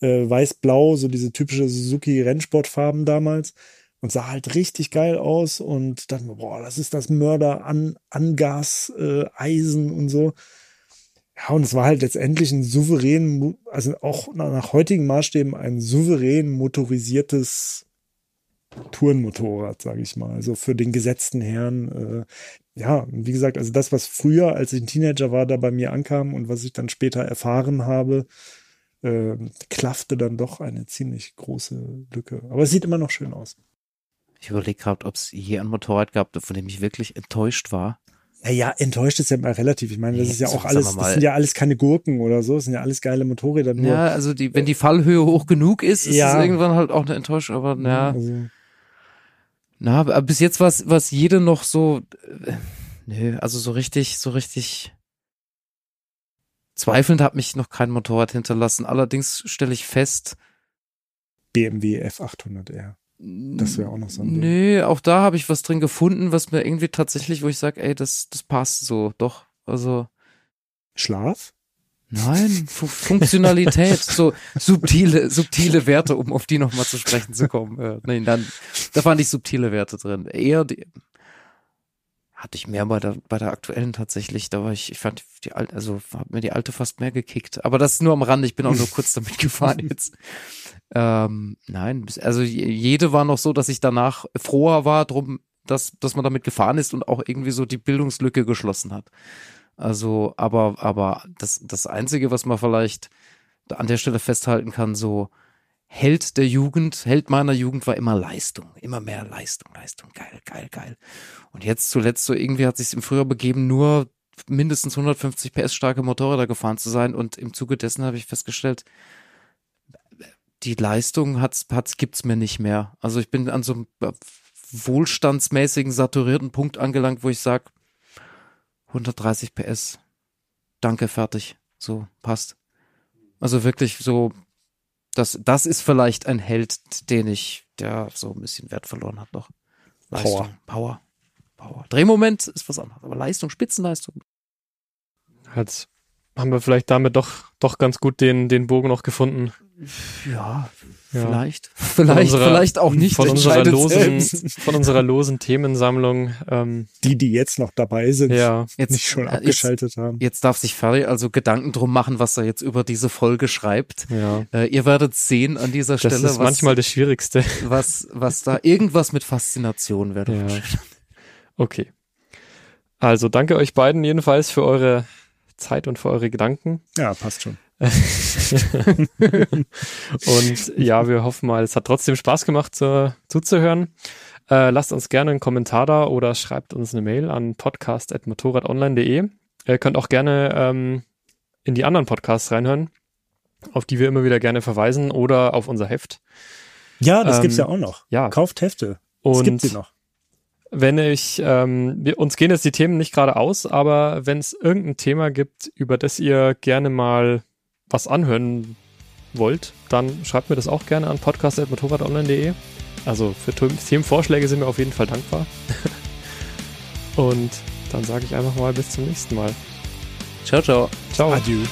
äh, weiß-blau, so diese typische Suzuki Rennsportfarben damals. Und sah halt richtig geil aus und dann, boah, das ist das Mörder an, Angas, äh, Eisen und so. Ja, und es war halt letztendlich ein souverän, also auch nach heutigen Maßstäben ein souverän motorisiertes Tourenmotorrad, sage ich mal. Also für den gesetzten Herrn. Äh, ja, wie gesagt, also das, was früher, als ich ein Teenager war, da bei mir ankam und was ich dann später erfahren habe, äh, klaffte dann doch eine ziemlich große Lücke. Aber es sieht immer noch schön aus. Ich überlege gerade, ob es je ein Motorrad gab, von dem ich wirklich enttäuscht war. Naja, enttäuscht ist ja immer relativ. Ich meine, das ist ja auch alles, das sind ja alles keine Gurken oder so, das sind ja alles geile Motorräder. Nur, ja, also die, wenn die Fallhöhe hoch genug ist, ist ja. es irgendwann halt auch eine Enttäuschung, aber ja. Also. Na, aber bis jetzt war es jede noch so, äh, nö, also so richtig, so richtig zweifelnd hat mich noch kein Motorrad hinterlassen. Allerdings stelle ich fest, BMW F800R. Das wäre auch noch so ein Ding. Nee, auch da habe ich was drin gefunden, was mir irgendwie tatsächlich, wo ich sage, ey, das, das passt so, doch. Also. Schlaf? Nein, Funktionalität, so subtile, subtile Werte, um auf die nochmal zu sprechen zu kommen. Äh, nein, dann, da fand ich subtile Werte drin. Eher die, hatte ich mehr bei der, bei der aktuellen tatsächlich. Da war ich, ich fand die alte, also hat mir die alte fast mehr gekickt. Aber das ist nur am Rand. Ich bin auch nur kurz damit gefahren jetzt. Ähm, nein, also jede war noch so, dass ich danach froher war drum, dass, dass man damit gefahren ist und auch irgendwie so die Bildungslücke geschlossen hat. Also, aber, aber das, das Einzige, was man vielleicht an der Stelle festhalten kann, so Held der Jugend, Held meiner Jugend war immer Leistung, immer mehr Leistung, Leistung, geil, geil, geil. Und jetzt zuletzt so irgendwie hat sich im Frühjahr begeben, nur mindestens 150 PS starke Motorräder gefahren zu sein und im Zuge dessen habe ich festgestellt, die Leistung hat's, hat's, gibt's mir nicht mehr. Also ich bin an so einem wohlstandsmäßigen, saturierten Punkt angelangt, wo ich sag 130 PS. Danke, fertig. So, passt. Also wirklich so, das, das ist vielleicht ein Held, den ich, der so ein bisschen Wert verloren hat noch. Leistung, Power. Power. Power. Drehmoment ist was anderes, aber Leistung, Spitzenleistung. Jetzt haben wir vielleicht damit doch, doch ganz gut den, den Bogen noch gefunden. Ja, ja. vielleicht. Vielleicht, unserer, vielleicht auch nicht. Von unserer, losen, von unserer losen Themensammlung. Ähm, die, die jetzt noch dabei sind, ja. jetzt, nicht schon abgeschaltet jetzt, haben. Jetzt darf sich Ferry also Gedanken drum machen, was er jetzt über diese Folge schreibt. Ja. Äh, ihr werdet sehen an dieser das Stelle. Das ist was, manchmal das Schwierigste. Was, was da irgendwas mit Faszination wäre. Ja. Okay. Also danke euch beiden jedenfalls für eure Zeit und für eure Gedanken. Ja, passt schon. und ja, wir hoffen mal, es hat trotzdem Spaß gemacht zu, zuzuhören. Äh, lasst uns gerne einen Kommentar da oder schreibt uns eine Mail an podcast.motorradonline.de. Ihr könnt auch gerne ähm, in die anderen Podcasts reinhören, auf die wir immer wieder gerne verweisen oder auf unser Heft. Ja, das ähm, gibt's ja auch noch. Ja. Kauft Hefte. Und gibt sie noch wenn ich, ähm, wir, uns gehen jetzt die Themen nicht gerade aus, aber wenn es irgendein Thema gibt, über das ihr gerne mal was anhören wollt, dann schreibt mir das auch gerne an podcast.motorradonline.de. Also für Themenvorschläge sind wir auf jeden Fall dankbar. Und dann sage ich einfach mal bis zum nächsten Mal. Ciao, ciao. Ciao. Adieu.